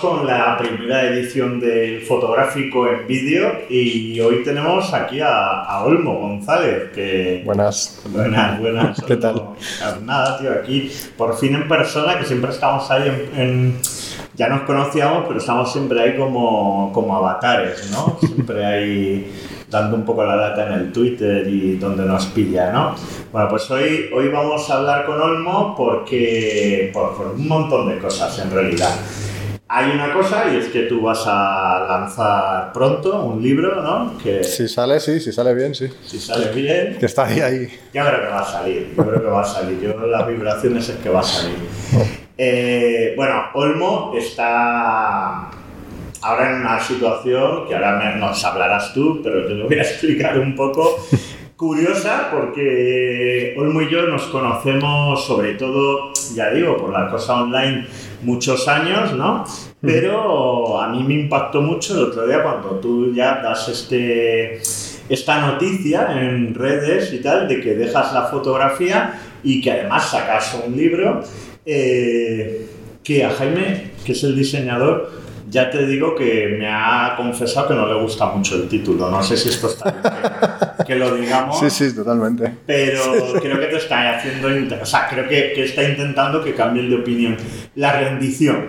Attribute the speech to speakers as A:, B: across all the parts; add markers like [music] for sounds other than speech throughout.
A: con la primera edición del fotográfico en vídeo y hoy tenemos aquí a, Olmo González. Que...
B: Buenas.
A: Buenas, buenas. [laughs]
B: ¿Qué tal?
A: Pues nada, tío, aquí por fin en persona, que siempre estamos ahí en, ya nos conocíamos, pero estamos siempre ahí como, como avatares, ¿no? [laughs] Siempre ahí dando un poco la data en el Twitter y donde nos pilla, ¿no? Bueno, pues hoy, hoy vamos a hablar con Olmo porque, por, un montón de cosas en realidad. Hay una cosa y es que tú vas a lanzar pronto un libro, ¿no? Que,
B: si sale, sí, si sale bien, sí.
A: Si sale bien.
B: Que está ahí, ahí.
A: Yo creo que va a salir, yo creo que va a salir. Yo las vibraciones es que va a salir. Oh. Eh, bueno, Olmo está ahora en una situación que ahora nos hablarás tú, pero te lo voy a [laughs] explicar un poco. Curiosa porque Olmo y yo nos conocemos sobre todo, ya digo, por la cosa online muchos años, ¿no? Pero a mí me impactó mucho el otro día cuando tú ya das este, esta noticia en redes y tal de que dejas la fotografía y que además sacas un libro eh, que a Jaime, que es el diseñador, ya te digo que me ha confesado que no le gusta mucho el título. No sé si esto está bien que, lo digamos.
B: Sí, sí, totalmente.
A: Pero creo que te está haciendo. O sea, creo que, que está intentando que cambien de opinión. La rendición.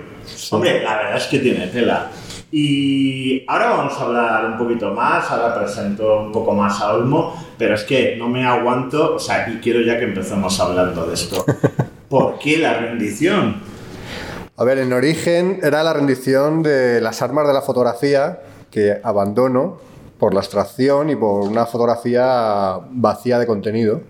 A: Hombre, la verdad es que tiene tela. Y ahora vamos a hablar un poquito más, ahora presento un poco más a Olmo, pero es que no me aguanto, o sea, y quiero ya que empecemos hablando de esto. [laughs] ¿Por qué la rendición?
B: A ver, en origen era la rendición de las armas de la fotografía que abandono por la extracción y por una fotografía vacía de contenido.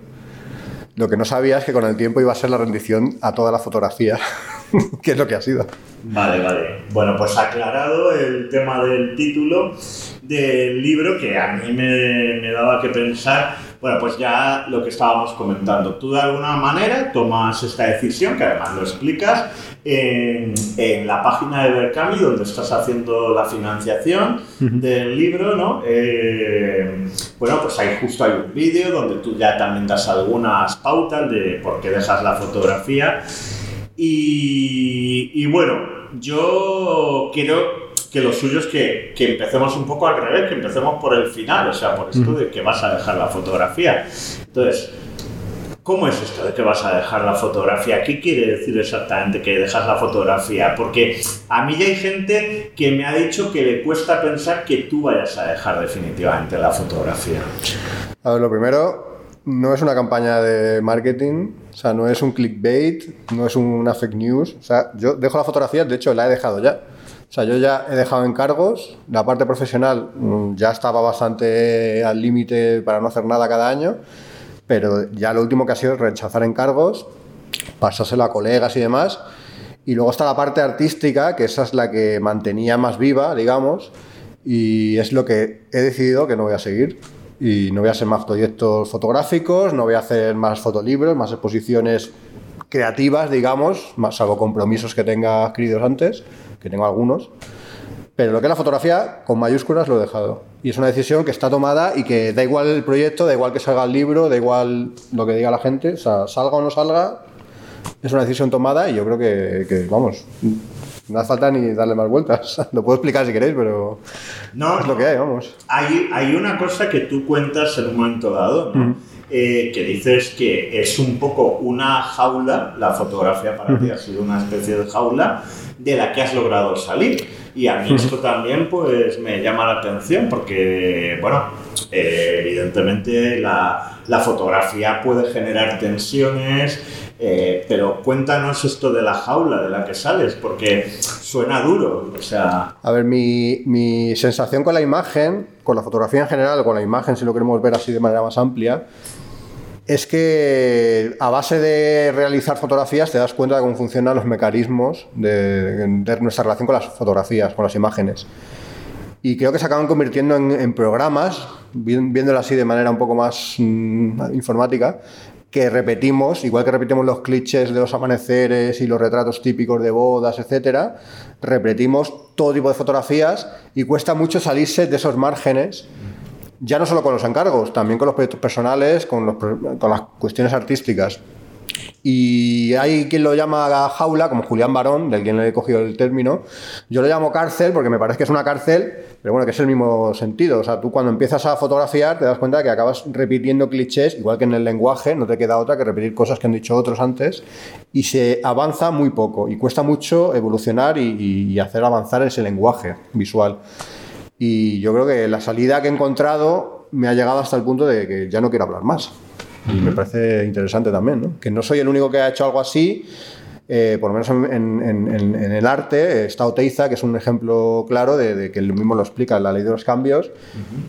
B: Lo que no sabía es que con el tiempo iba a ser la rendición a toda la fotografía, [laughs] que es lo que ha sido.
A: Vale, vale. Bueno, pues aclarado el tema del título del libro, que a mí me, me daba que pensar bueno, pues ya lo que estábamos comentando. Tú de alguna manera tomas esta decisión, que además lo explicas, en, la página de Berkami, donde estás haciendo la financiación del libro, ¿no? Eh, bueno, pues ahí justo hay un vídeo donde tú ya también das algunas pautas de por qué dejas la fotografía. Y, y bueno, yo quiero que lo suyo es que, que, empecemos un poco al revés, que empecemos por el final, o sea, por esto de que vas a dejar la fotografía. Entonces, ¿cómo es esto de que vas a dejar la fotografía? ¿Qué quiere decir exactamente que dejas la fotografía? Porque a mí ya hay gente que me ha dicho que le cuesta pensar que tú vayas a dejar definitivamente la fotografía.
B: A ver, lo primero, no es una campaña de marketing, o sea, no es un clickbait, no es una fake news. O sea, yo dejo la fotografía, de hecho la he dejado ya. O sea, yo ya he dejado encargos, la parte profesional mm, ya estaba bastante al límite para no hacer nada cada año, pero ya lo último que ha sido es rechazar encargos, pasárselo a colegas y demás. Y luego está la parte artística, que esa es la que mantenía más viva, digamos, y es lo que he decidido que no voy a seguir. Y no voy a hacer más proyectos fotográficos, no voy a hacer más fotolibros, más exposiciones creativas, digamos, más salvo compromisos que tenga escritos antes que tengo algunos. Pero lo que es la fotografía, con mayúsculas lo he dejado. Y es una decisión que está tomada y que da igual el proyecto, da igual que salga el libro, da igual lo que diga la gente, o sea, salga o no salga, es una decisión tomada y yo creo que, vamos, no hace falta ni darle más vueltas. [laughs] Lo puedo explicar si queréis, pero no, es lo que hay, vamos.
A: Hay, hay una cosa que tú cuentas en un momento dado, ¿no? Eh, que dices que es un poco una jaula, la fotografía para ti ha sido una especie de jaula de la que has logrado salir. Y a mí esto también pues me llama la atención porque, bueno, eh, evidentemente la, la, fotografía puede generar tensiones, eh, pero cuéntanos esto de la jaula de la que sales, porque suena duro, o sea...
B: A ver, mi, mi sensación con la imagen, con la fotografía en general, con la imagen, si lo queremos ver así de manera más amplia, es que a base de realizar fotografías te das cuenta de cómo funcionan los mecanismos de, nuestra relación con las fotografías, con las imágenes. Y creo que se acaban convirtiendo en, programas, viéndolo así de manera un poco más mm, informática, que repetimos, igual que repetimos los clichés de los amaneceres y los retratos típicos de bodas, etcétera, repetimos todo tipo de fotografías y cuesta mucho salirse de esos márgenes ya no solo con los encargos, también con los proyectos personales, con, las cuestiones artísticas. Y hay quien lo llama jaula, como Julián Barón, del quien le he cogido el término. Yo lo llamo cárcel porque me parece que es una cárcel, pero bueno, que es el mismo sentido. O sea, tú cuando empiezas a fotografiar te das cuenta que acabas repitiendo clichés, igual que en el lenguaje, no te queda otra que repetir cosas que han dicho otros antes, y se avanza muy poco y cuesta mucho evolucionar y, hacer avanzar ese lenguaje visual. Y yo creo que la salida que he encontrado me ha llegado hasta el punto de que ya no quiero hablar más. Y me parece interesante también, ¿no? Que no soy el único que ha hecho algo así. Eh, por lo menos en, el arte, está Oteiza, que es un ejemplo claro de, que él mismo lo explica en la ley de los cambios,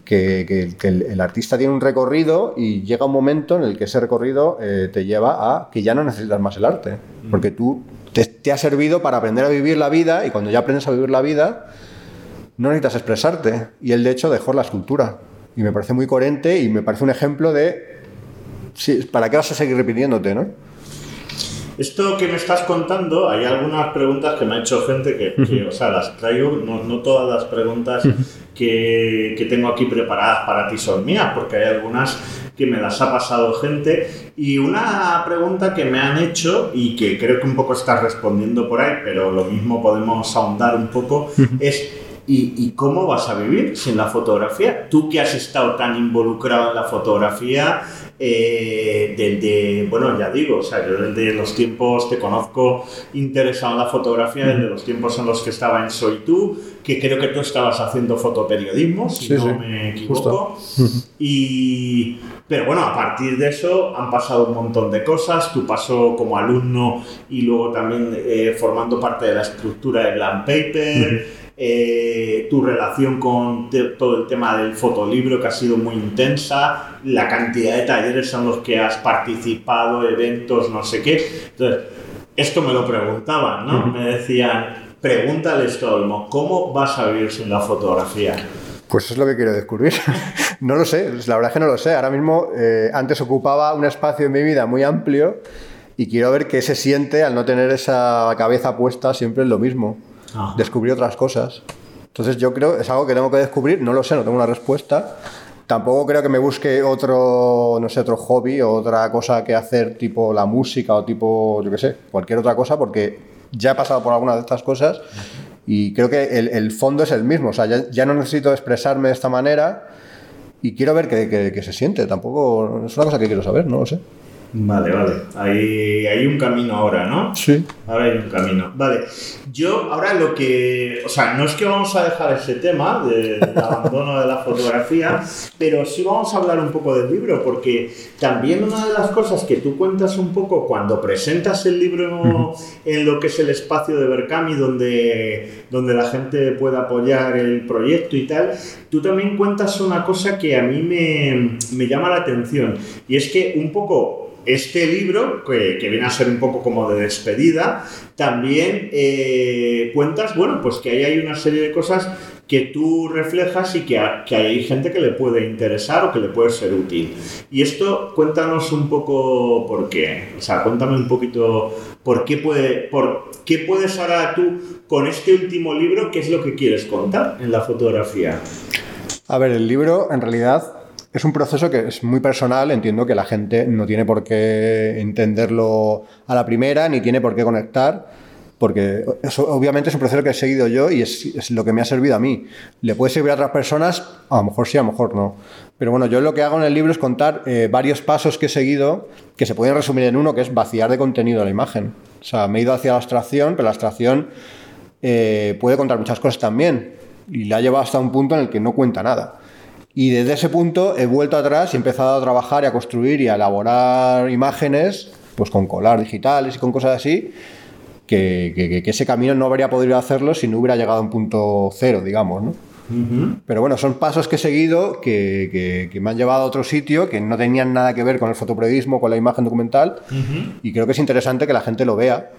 B: que, el, artista tiene un recorrido y llega un momento en el que ese recorrido eh, te lleva a que ya no necesitas más el arte, porque tú te, te ha servido para aprender a vivir la vida y cuando ya aprendes a vivir la vida, no necesitas expresarte. Y él, de hecho, dejó la escultura. Y me parece muy coherente y me parece un ejemplo de sí, ¿para qué vas a seguir repitiéndote, no?
A: Esto que me estás contando, hay algunas preguntas que me ha hecho gente que, o sea, las traigo, no, todas las preguntas que, que, tengo aquí preparadas para ti son mías, porque hay algunas que me las ha pasado gente. Y una pregunta que me han hecho y que creo que un poco estás respondiendo por ahí, pero lo mismo podemos ahondar un poco, es ¿Y, cómo vas a vivir sin la fotografía? Tú que has estado tan involucrado en la fotografía, eh, desde, bueno, ya digo, o sea, yo desde los tiempos te conozco interesado en la fotografía, desde los tiempos en los que estaba en Soy Tú, que creo que tú estabas haciendo fotoperiodismo, si no me equivoco. [laughs] Y, pero bueno, a partir de eso han pasado un montón de cosas, tu paso como alumno y luego también eh, formando parte de la estructura de Glam Paper. Eh, tu relación con todo el tema del fotolibro que ha sido muy intensa, la cantidad de talleres en los que has participado, eventos, no sé qué. Entonces, esto me lo preguntaban, ¿no? Me decían, pregúntale esto, Olmo, ¿cómo vas a vivir sin la fotografía?
B: Pues es lo que quiero descubrir. [laughs] no lo sé, la verdad es que no lo sé. Ahora mismo, eh, antes ocupaba un espacio en mi vida muy amplio y quiero ver qué se siente al no tener esa cabeza puesta siempre en lo mismo descubrir otras cosas. Entonces yo creo, es algo que tengo que descubrir, no lo sé, no tengo una respuesta. Tampoco creo que me busque otro, no sé, otro hobby o otra cosa que hacer tipo la música o tipo, yo qué sé, cualquier otra cosa, porque ya he pasado por algunas de estas cosas y creo que el, fondo es el mismo. O sea, ya, no necesito expresarme de esta manera y quiero ver qué se siente. Tampoco es una cosa que quiero saber, no lo sé.
A: Vale, vale. Hay, hay un camino ahora, ¿no?
B: Sí.
A: Ahora hay un camino. Vale. Yo ahora lo que... O sea, no es que vamos a dejar ese tema del [laughs] abandono de la fotografía, pero sí vamos a hablar un poco del libro, porque también una de las cosas que tú cuentas un poco cuando presentas el libro en lo que es el espacio de Berkami, donde, donde la gente puede apoyar el proyecto y tal, tú también cuentas una cosa que a mí me, me llama la atención, y es que un poco este libro, que, viene a ser un poco como de despedida, también eh, cuentas, bueno, pues que ahí hay una serie de cosas que tú reflejas y que, hay gente que le puede interesar o que le puede ser útil. Y esto, cuéntanos un poco por qué. O sea, cuéntame un poquito por qué, puede, por qué puedes ahora tú con este último libro, qué es lo que quieres contar en la fotografía.
B: A ver, el libro en realidad es un proceso que es muy personal, entiendo que la gente no tiene por qué entenderlo a la primera, ni tiene por qué conectar, porque obviamente es un proceso que he seguido yo y es, lo que me ha servido a mí. ¿Le puede servir a otras personas? A lo mejor sí, a lo mejor no. Pero bueno, yo lo que hago en el libro es contar eh, varios pasos que he seguido que se pueden resumir en uno, que es vaciar de contenido la imagen. O sea, me he ido hacia la abstracción, pero la abstracción eh, puede contar muchas cosas también. Y la ha llevado hasta un punto en el que no cuenta nada. Y desde ese punto he vuelto atrás y he empezado a trabajar y a construir y a elaborar imágenes, pues con colar digitales y con cosas así, que, ese camino no habría podido hacerlo si no hubiera llegado a un punto cero, digamos, ¿no? Pero bueno, son pasos que he seguido que, me han llevado a otro sitio que no tenían nada que ver con el fotoperiodismo, con la imagen documental, y creo que es interesante que la gente lo vea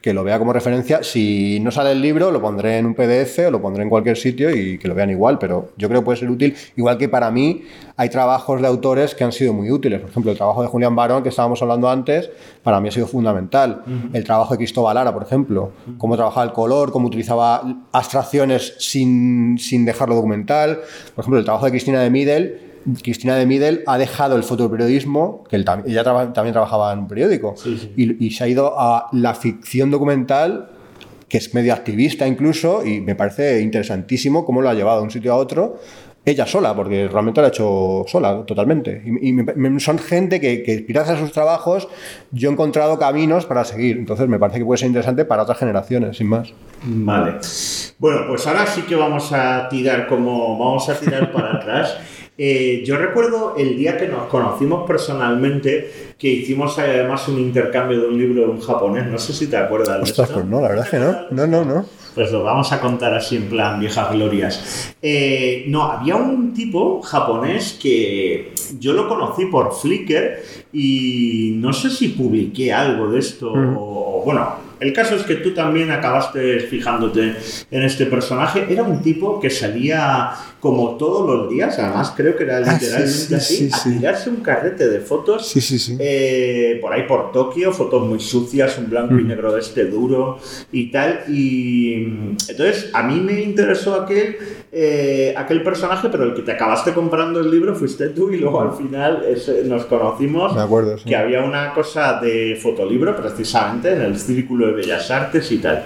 B: que lo vea como referencia. Si no sale el libro, lo pondré en un PDF o lo pondré en cualquier sitio y que lo vean igual, pero yo creo que puede ser útil. Igual que para mí hay trabajos de autores que han sido muy útiles. Por ejemplo, el trabajo de Julián Barón, que estábamos hablando antes, para mí ha sido fundamental. El trabajo de Cristóbal Lara, por ejemplo, cómo trabajaba el color, cómo utilizaba abstracciones sin, sin dejarlo documental. Por ejemplo, el trabajo de Cristina de Middle Cristina de Midel ha dejado el fotoperiodismo, que ella también trabajaba en un periódico, Y, y se ha ido a la ficción documental que es medio activista incluso, y me parece interesantísimo cómo lo ha llevado de un sitio a otro, ella sola, porque realmente lo ha hecho sola totalmente. Y, son gente que, que, gracias a sus trabajos, yo he encontrado caminos para seguir. Entonces me parece que puede ser interesante para otras generaciones, sin más.
A: Vale. Bueno, pues ahora sí que vamos a tirar como vamos a tirar para atrás. Eh, yo recuerdo el día que nos conocimos personalmente, que hicimos además un intercambio de un libro de un japonés. No sé si te acuerdas
B: de esto. Pues no, la verdad es que no. No, no, no
A: pues lo vamos a contar así en plan viejas glorias. Eh, no, había un tipo japonés que yo lo conocí por Flickr y no sé si publiqué algo de esto mm. o, bueno, el caso es que tú también acabaste fijándote en este personaje. Era un tipo que salía como todos los días, además creo que era ah, literalmente así, a tirarse un carrete de fotos eh, por ahí por Tokio, fotos muy sucias, un blanco y mm. negro de este duro y tal. Y entonces a mí me interesó aquel, eh, aquel personaje, pero el que te acabaste comprando el libro fuiste tú y luego al final nos conocimos
B: acuerdo,
A: que había una cosa de fotolibro precisamente en el círculo de Bellas Artes y tal.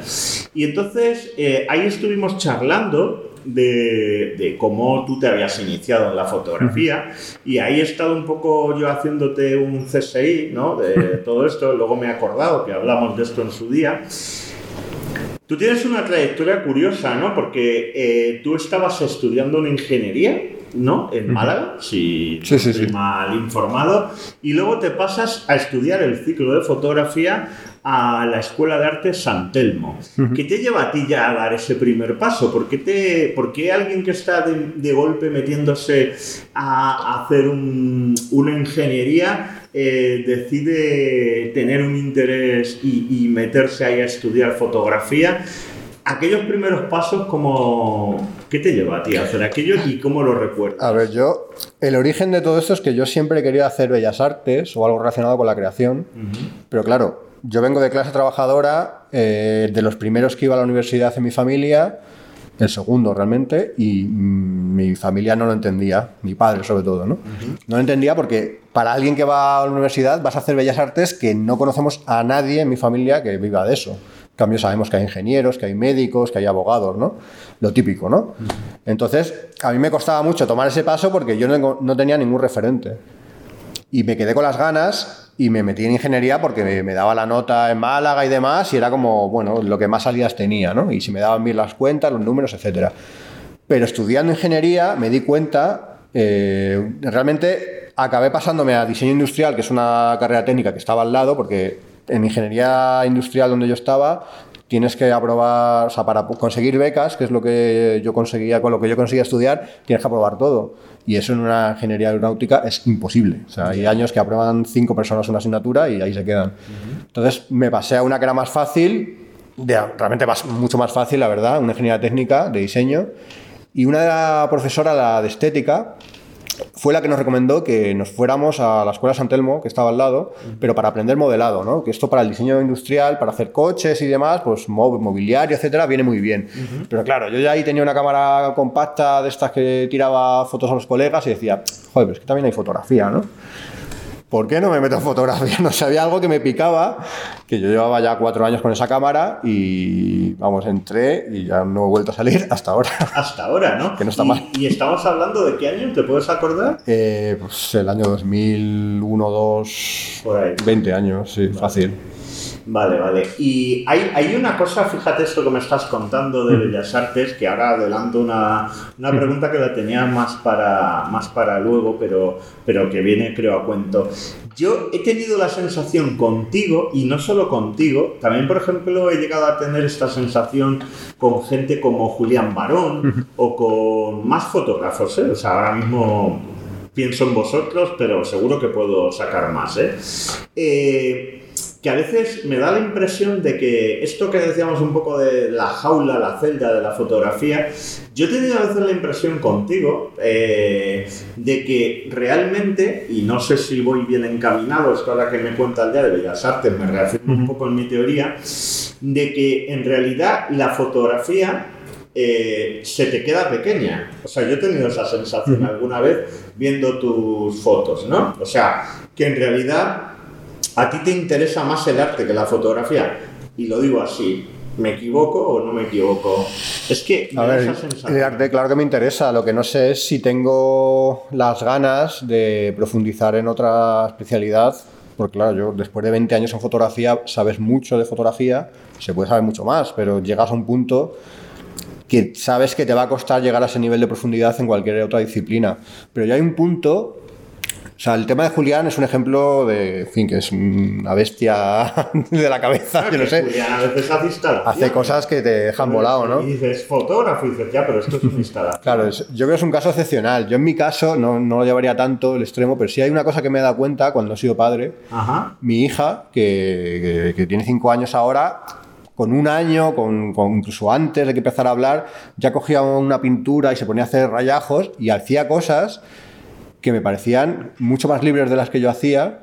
A: Y entonces eh, ahí estuvimos charlando de, cómo tú te habías iniciado en la fotografía y ahí he estado un poco yo haciéndote un CSI, ¿no? De [laughs] todo esto, luego me he acordado que hablamos de esto en su día. Tú tienes una trayectoria curiosa, ¿no? Porque eh, tú estabas estudiando una ingeniería ¿no? En Málaga, si no estoy mal informado, y luego te pasas a estudiar el ciclo de fotografía a la Escuela de Arte San Telmo. ¿Qué te lleva a ti ya a dar ese primer paso? ¿Por qué, te, por alguien que está de, golpe metiéndose a, hacer una ingeniería eh, decide tener un interés y, y meterse ahí a estudiar fotografía? Aquellos primeros pasos, como ¿qué te lleva a ti a hacer aquello y cómo lo recuerdas?
B: A ver, yo, el origen de todo esto es que yo siempre he querido hacer bellas artes o algo relacionado con la creación, pero claro, yo vengo de clase trabajadora, eh, de los primeros que iba a la universidad en mi familia, el segundo realmente, y mi familia no lo entendía, mi padre sobre todo, ¿no? No lo entendía porque para alguien que va a la universidad vas a hacer bellas artes que no conocemos a nadie en mi familia que viva de eso cambio sabemos que hay ingenieros, que hay médicos, que hay abogados, ¿no? Lo típico, ¿no? Entonces, a mí me costaba mucho tomar ese paso porque yo no, tenía ningún referente. Y me quedé con las ganas y me metí en ingeniería porque me, daba la nota en Málaga y demás y era como, bueno, lo que más salidas tenía, ¿no? Y si me daban bien las cuentas, los números, etc. Pero estudiando ingeniería me di cuenta, eh, realmente acabé pasándome a diseño industrial, que es una carrera técnica que estaba al lado, porque en ingeniería industrial donde yo estaba, tienes que aprobar, o sea, para conseguir becas, que es lo que yo conseguía, con lo que yo conseguía estudiar, tienes que aprobar todo. Y eso en una ingeniería aeronáutica es imposible. O sea, hay años que aprueban cinco personas una asignatura y ahí se quedan. Entonces me pasé a una que era más fácil, de, realmente mucho más fácil, la verdad, una ingeniería técnica de diseño. Y una de la profesora, la de estética, fue la que nos recomendó que nos fuéramos a la Escuela San Telmo, que estaba al lado, pero para aprender modelado, ¿no? Que esto para el diseño industrial, para hacer coches y demás, pues mobiliario, etcétera, viene muy bien. Pero claro, yo ya ahí tenía una cámara compacta de estas que tiraba fotos a los colegas y decía, joder, pero es que también hay fotografía, ¿no? ¿Por qué no me meto en fotografía? [laughs] No sabía algo que me picaba, que yo llevaba ya cuatro años con esa cámara y vamos, entré y ya no he vuelto a salir [laughs] hasta ahora.
A: Hasta ahora, ¿no?
B: Que no está mal.
A: ¿Y estamos hablando de qué año? ¿Te puedes acordar?
B: Eh, pues el año 2001, 2, Por ahí. 20 años, sí, fácil.
A: Vale, vale. Y hay, hay, una cosa, fíjate esto que me estás contando de. Bellas Artes, que ahora adelanto una, una pregunta que la tenía más para, más para luego, pero, pero que viene creo a cuento. Yo he tenido la sensación contigo, y no solo contigo, también por ejemplo he llegado a tener esta sensación con gente como Julián Barón o con más fotógrafos, ¿eh? o sea, ahora mismo pienso en vosotros, pero seguro que puedo sacar más. ¿eh? eh que a veces me da la impresión de que esto que decíamos un poco de la jaula, la celda de la fotografía, yo he tenido a veces la impresión contigo eh, de que realmente, y no sé si voy bien encaminado, esto ahora que me cuenta el día de Bellas Artes, me reafirmo un poco en mi teoría, de que en realidad la fotografía eh, se te queda pequeña. O sea, yo he tenido esa sensación alguna vez viendo tus fotos, ¿no? O sea, que en realidad a ti te interesa más el arte que la fotografía. Y lo digo así, ¿Me equivoco o no me equivoco? Es que
B: a ver, el arte claro que me interesa, lo que no sé es si tengo las ganas de profundizar en otra especialidad, porque claro, yo después de 20 años en fotografía sabes mucho de fotografía, se puede saber mucho más, pero llegas a un punto que sabes que te va a costar llegar a ese nivel de profundidad en cualquier otra disciplina. Pero ya hay un punto sea, el tema de Julián es un ejemplo de, en fin, que es una bestia [laughs] de la cabeza, yo no sé.
A: Julián a veces hace instalación.
B: Hace cosas que te dejan volado, ¿no?
A: Y dices, fotógrafo, y dices, ya, pero esto es una instalación.
B: Claro, yo creo que es un caso excepcional. Yo en mi caso no, no lo llevaría tanto el extremo, pero sí hay una cosa que me he dado cuenta cuando he sido padre.
A: Ajá.
B: Mi hija, que, que, tiene cinco años ahora, con un año, con, con, incluso antes de que empezara a hablar, ya cogía una pintura y se ponía a hacer rayajos y hacía cosas que me parecían mucho más libres de las que yo hacía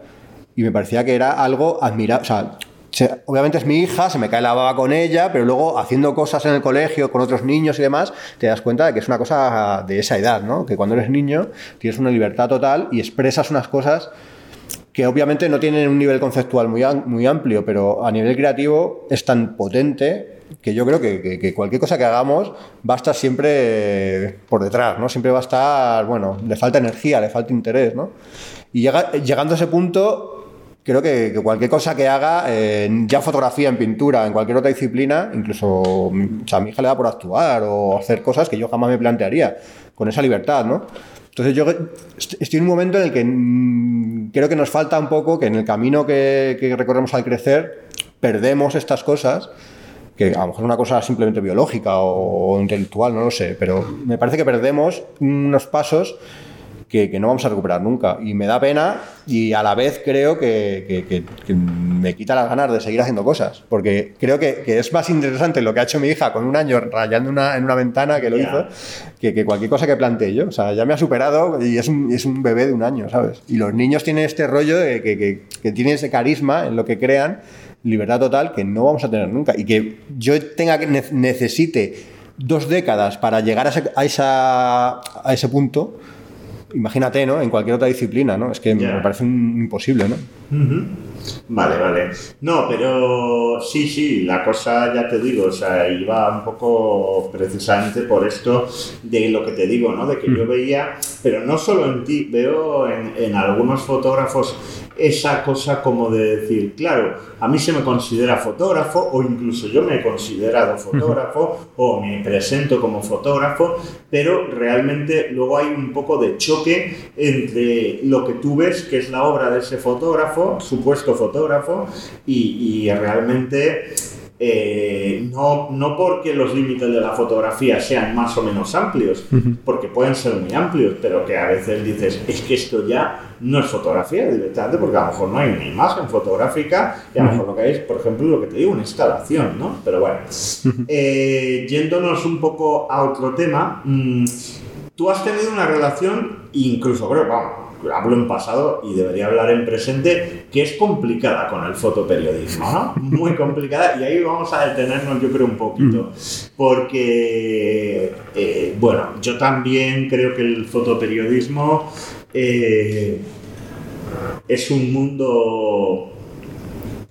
B: y me parecía que era algo admirable. O sea, obviamente es mi hija, se me cae la baba con ella, pero luego haciendo cosas en el colegio con otros niños y demás, te das cuenta de que es una cosa de esa edad, ¿no? Que cuando eres niño tienes una libertad total y expresas unas cosas que obviamente no tienen un nivel conceptual muy, muy amplio, pero a nivel creativo es tan potente que yo creo que, cualquier cosa que hagamos va a estar siempre por detrás, ¿no? Siempre va a estar, bueno, le falta energía, le falta interés, ¿no? Y llegando a ese punto, creo que, cualquier cosa que haga, ya fotografía, en pintura, en cualquier otra disciplina, incluso o a mi hija le da por actuar o hacer cosas que yo jamás me plantearía, con esa libertad, ¿no? Entonces yo estoy en un momento en el que mm, creo que nos falta un poco, que en el camino que, que recorremos al crecer, perdemos estas cosas que a lo mejor es una cosa simplemente biológica o, intelectual, no lo sé, pero me parece que perdemos unos pasos que, no vamos a recuperar nunca. Y me da pena y a la vez creo que, me quita las ganas de seguir haciendo cosas. Porque creo que, es más interesante lo que ha hecho mi hija con un año rayando una, en una ventana que lo hizo, que, cualquier cosa que planteé yo. O sea, ya me ha superado y es un, es un bebé de un año, ¿sabes? Y los niños tienen este rollo de que, que tienen ese carisma en lo que crean libertad total que no vamos a tener nunca y que yo tenga que necesite dos décadas para llegar a ese, a, esa, a ese punto, imagínate, ¿no? En cualquier otra disciplina, ¿no? Es que me parece imposible, ¿no?
A: Vale, vale. No, pero sí, sí, la cosa ya te digo, o sea, iba un poco precisamente por esto de lo que te digo, ¿no? De que yo veía, pero no solo en ti, veo en, en algunos fotógrafos esa cosa como de decir, claro, a mí se me considera fotógrafo o incluso yo me he considerado fotógrafo o me presento como fotógrafo, pero realmente luego hay un poco de choque entre lo que tú ves, que es la obra de ese fotógrafo, supuesto fotógrafo, y, y realmente eh, no, no porque los límites de la fotografía sean más o menos amplios, porque pueden ser muy amplios, pero que a veces dices, es que esto ya no es fotografía directamente, porque a lo mejor no hay una imagen fotográfica y a lo mejor lo que hay es, por ejemplo, lo que te digo, una instalación, ¿no? Pero bueno, eh, yéndonos un poco a otro tema, mm, tú has tenido una relación, incluso creo, vamos, hablo en pasado y debería hablar en presente, que es complicada con el fotoperiodismo, ¿no? [laughs] Muy complicada y ahí vamos a detenernos yo creo un poquito, mm. porque, eh, bueno, yo también creo que el fotoperiodismo eh, es un mundo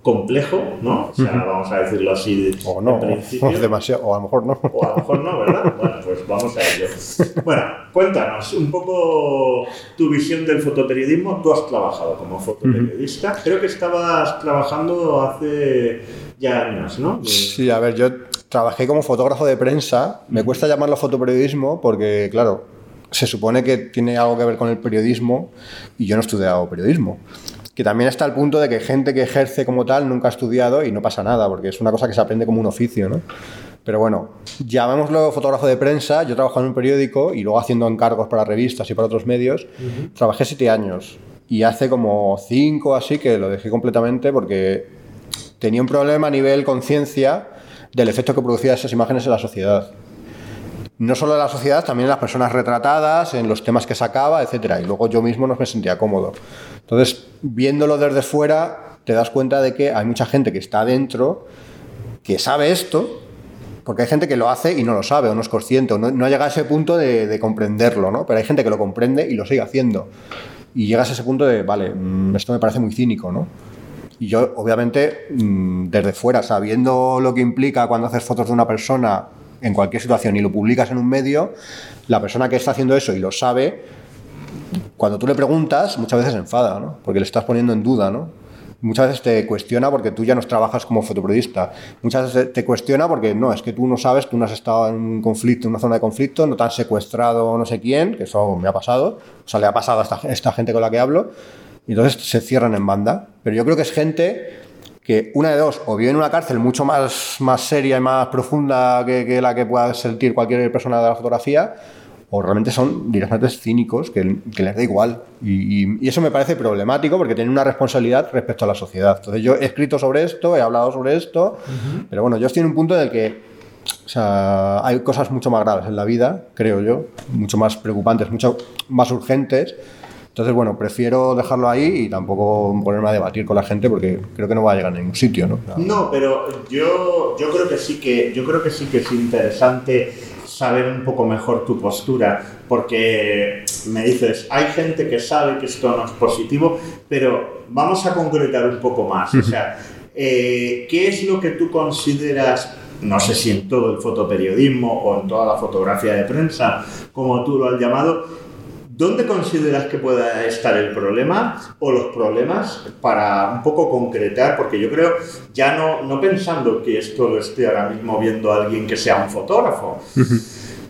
A: complejo, ¿no? O sea, vamos a decirlo así.
B: O no, o, [laughs] demasiado, o a lo mejor no.
A: O a lo mejor no, ¿verdad? Bueno, pues vamos a ello. Bueno, cuéntanos un poco tu visión del fotoperiodismo. Tú has trabajado como fotoperiodista. Creo que estabas trabajando hace ya años, ¿no?
B: Sí, a ver, yo trabajé como fotógrafo de prensa. Me cuesta llamarlo fotoperiodismo porque, claro, se supone que tiene algo que ver con el periodismo y yo no he estudiado periodismo que también está al punto de que gente que ejerce como tal nunca ha estudiado y no pasa nada, porque es una cosa que se aprende como un oficio, ¿no? Pero bueno, llamémoslo fotógrafo de prensa, yo trabajo en un periódico y luego haciendo encargos para revistas y para otros medios, trabajé siete años y hace como cinco así que lo dejé completamente porque tenía un problema a nivel conciencia del efecto que producía esas imágenes en la sociedad no solo en la sociedad, también en las personas retratadas, en los temas que sacaba, etcétera. Y luego yo mismo no me sentía cómodo. Entonces, viéndolo desde fuera, te das cuenta de que hay mucha gente que está dentro, que sabe esto, porque hay gente que lo hace y no lo sabe o no es consciente o no, no llega a ese punto de, de, comprenderlo, ¿no? Pero hay gente que lo comprende y lo sigue haciendo. Y llegas a ese punto de, vale, mm, esto me parece muy cínico, ¿no? Y yo, obviamente, mm, desde fuera, sabiendo lo que implica cuando haces fotos de una persona en cualquier situación y lo publicas en un medio, la persona que está haciendo eso y lo sabe, cuando tú le preguntas, muchas veces se enfada, ¿no? Porque le estás poniendo en duda, ¿no? Muchas veces te cuestiona porque tú ya no trabajas como fotoperiodista. Muchas veces te cuestiona porque no, es que tú no sabes, tú no has estado en un conflicto, en una zona de conflicto, no te han secuestrado no sé quién, que eso me ha pasado, o sea, le ha pasado a esta, esta gente con la que hablo, y entonces se cierran en banda. Pero yo creo que es gente que una de dos, o vive en una cárcel mucho más, más seria y más profunda que, que la que pueda sentir cualquier persona de la fotografía, o realmente son directamente cínicos que, que les da igual. Y, y, y, eso me parece problemático porque tienen una responsabilidad respecto a la sociedad. Entonces yo he escrito sobre esto, he hablado sobre esto, uh -huh. pero bueno, yo estoy en un punto en el que o sea, hay cosas mucho más graves en la vida, creo yo, mucho más preocupantes, mucho más urgentes. Entonces, bueno, prefiero dejarlo ahí y tampoco ponerme a debatir con la gente porque creo que no va a llegar a ningún sitio, ¿no?
A: No, pero yo, yo creo que sí que yo creo que sí que es interesante saber un poco mejor tu postura, porque me dices, hay gente que sabe que esto no es positivo, pero vamos a concretar un poco más. O sea, eh, ¿qué es lo que tú consideras, no sé si en todo el fotoperiodismo o en toda la fotografía de prensa, como tú lo has llamado, ¿Dónde consideras que pueda estar el problema o los problemas para un poco concretar? Porque yo creo, ya no, no pensando que esto lo esté ahora mismo viendo alguien que sea un fotógrafo,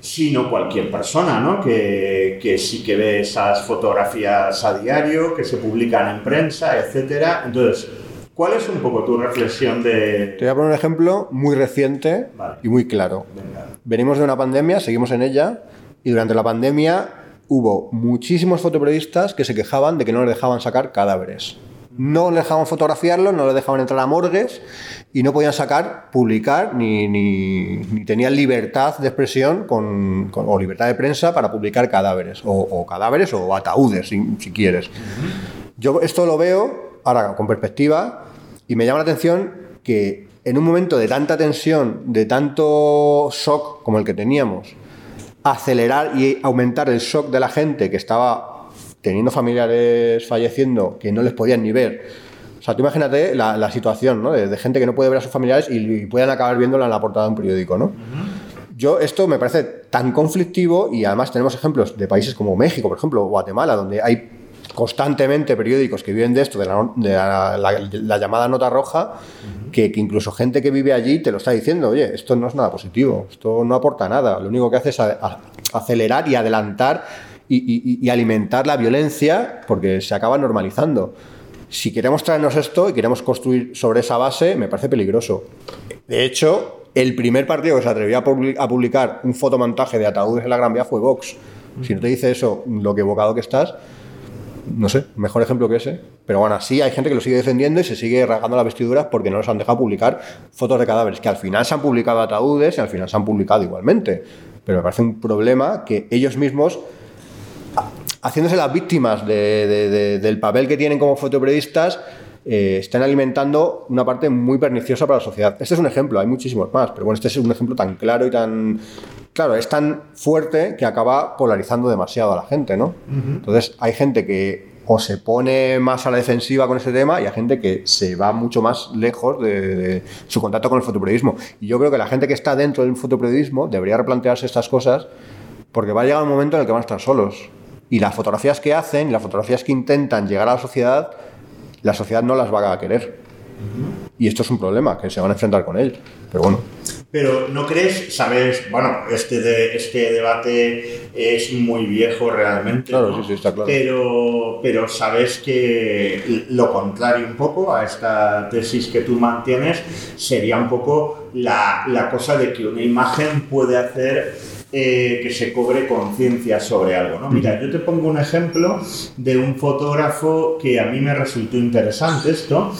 A: sino cualquier persona, ¿no? Que, que, sí que ve esas fotografías a diario, que se publican en prensa, etcétera. Entonces, ¿cuál es un poco tu reflexión de...?
B: Te voy a poner un ejemplo muy reciente vale. y muy claro. Venga. Venimos de una pandemia, seguimos en ella, y durante la pandemia hubo muchísimos fotoperiodistas que se quejaban de que no les dejaban sacar cadáveres. No les dejaban fotografiarlos, no les dejaban entrar a morgues y no podían sacar, publicar, ni, ni, ni tenían libertad de expresión con, con, o libertad de prensa para publicar cadáveres, o, o cadáveres o ataúdes, si, si quieres. Yo esto lo veo ahora con perspectiva y me llama la atención que en un momento de tanta tensión, de tanto shock como el que teníamos, acelerar y aumentar el shock de la gente que estaba teniendo familiares falleciendo que no les podían ni ver. O sea, tú imagínate la, la situación, ¿no? De, de, gente que no puede ver a sus familiares y, y puedan acabar viéndola en la portada de un periódico, ¿no? Uh -huh. Yo, esto me parece tan conflictivo y además tenemos ejemplos de países como México, por ejemplo, Guatemala, donde hay constantemente periódicos que viven de esto, de la, de la, la, la llamada nota roja, uh -huh. que, que, incluso gente que vive allí te lo está diciendo, oye, esto no es nada positivo, esto no aporta nada, lo único que hace es a, a, acelerar y adelantar y, y, y, alimentar la violencia porque se acaba normalizando. Si queremos traernos esto y queremos construir sobre esa base, me parece peligroso. De hecho, el primer partido que se atrevió a publicar un fotomontaje de ataúdes en la Gran Vía fue Vox. Si no te dice eso, lo que evocado que estás, no sé, mejor ejemplo que ese. Pero bueno, sí hay gente que lo sigue defendiendo y se sigue rasgando las vestiduras porque no les han dejado publicar fotos de cadáveres, que al final se han publicado ataúdes y al final se han publicado igualmente. Pero me parece un problema que ellos mismos, haciéndose las víctimas de, de, de, del papel que tienen como fotoperiodistas, eh, están alimentando una parte muy perniciosa para la sociedad. Este es un ejemplo, hay muchísimos más, pero bueno, este es un ejemplo tan claro y tan... Claro, es tan fuerte que acaba polarizando demasiado a la gente, ¿no? Uh -huh. Entonces, hay gente que o se pone más a la defensiva con este tema y hay gente que se va mucho más lejos de, de, su contacto con el fotoperiodismo. Y yo creo que la gente que está dentro del fotoperiodismo debería replantearse estas cosas porque va a llegar un momento en el que van a estar solos. Y las fotografías que hacen, las fotografías que intentan llegar a la sociedad, la sociedad no las va a querer. -huh. Y esto es un problema, que se van a enfrentar con él. Pero bueno.
A: Pero no crees, sabes, bueno, este, de, este debate es muy viejo realmente.
B: Claro,
A: ¿no?
B: sí, sí, está claro.
A: Pero, pero sabes que lo contrario un poco a esta tesis que tú mantienes sería un poco la, la cosa de que una imagen puede hacer eh, que se cobre conciencia sobre algo. ¿no? Mira, yo te pongo un ejemplo de un fotógrafo que a mí me resultó interesante esto.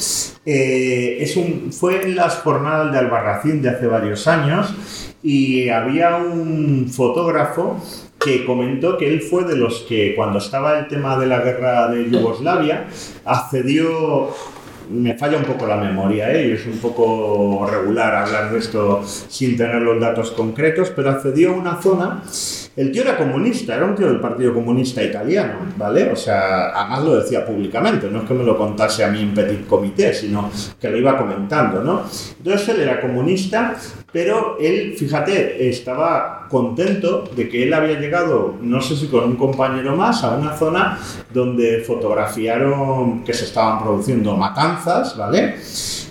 A: Eh, es un, fue en las jornadas de Albarracín de hace varios años y había un fotógrafo que comentó que él fue de los que cuando estaba el tema de la guerra de Yugoslavia accedió me falla un poco la memoria, ¿eh? es un poco regular hablar de esto sin tener los datos concretos, pero accedió a una zona el tío era comunista, era un tío del Partido Comunista Italiano, ¿vale? O sea, además lo decía públicamente, no es que me lo contase a mí en petit comité, sino que lo iba comentando, ¿no? Entonces él era comunista, pero él, fíjate, estaba contento de que él había llegado, no sé si con un compañero más, a una zona donde fotografiaron que se estaban produciendo matanzas, ¿vale?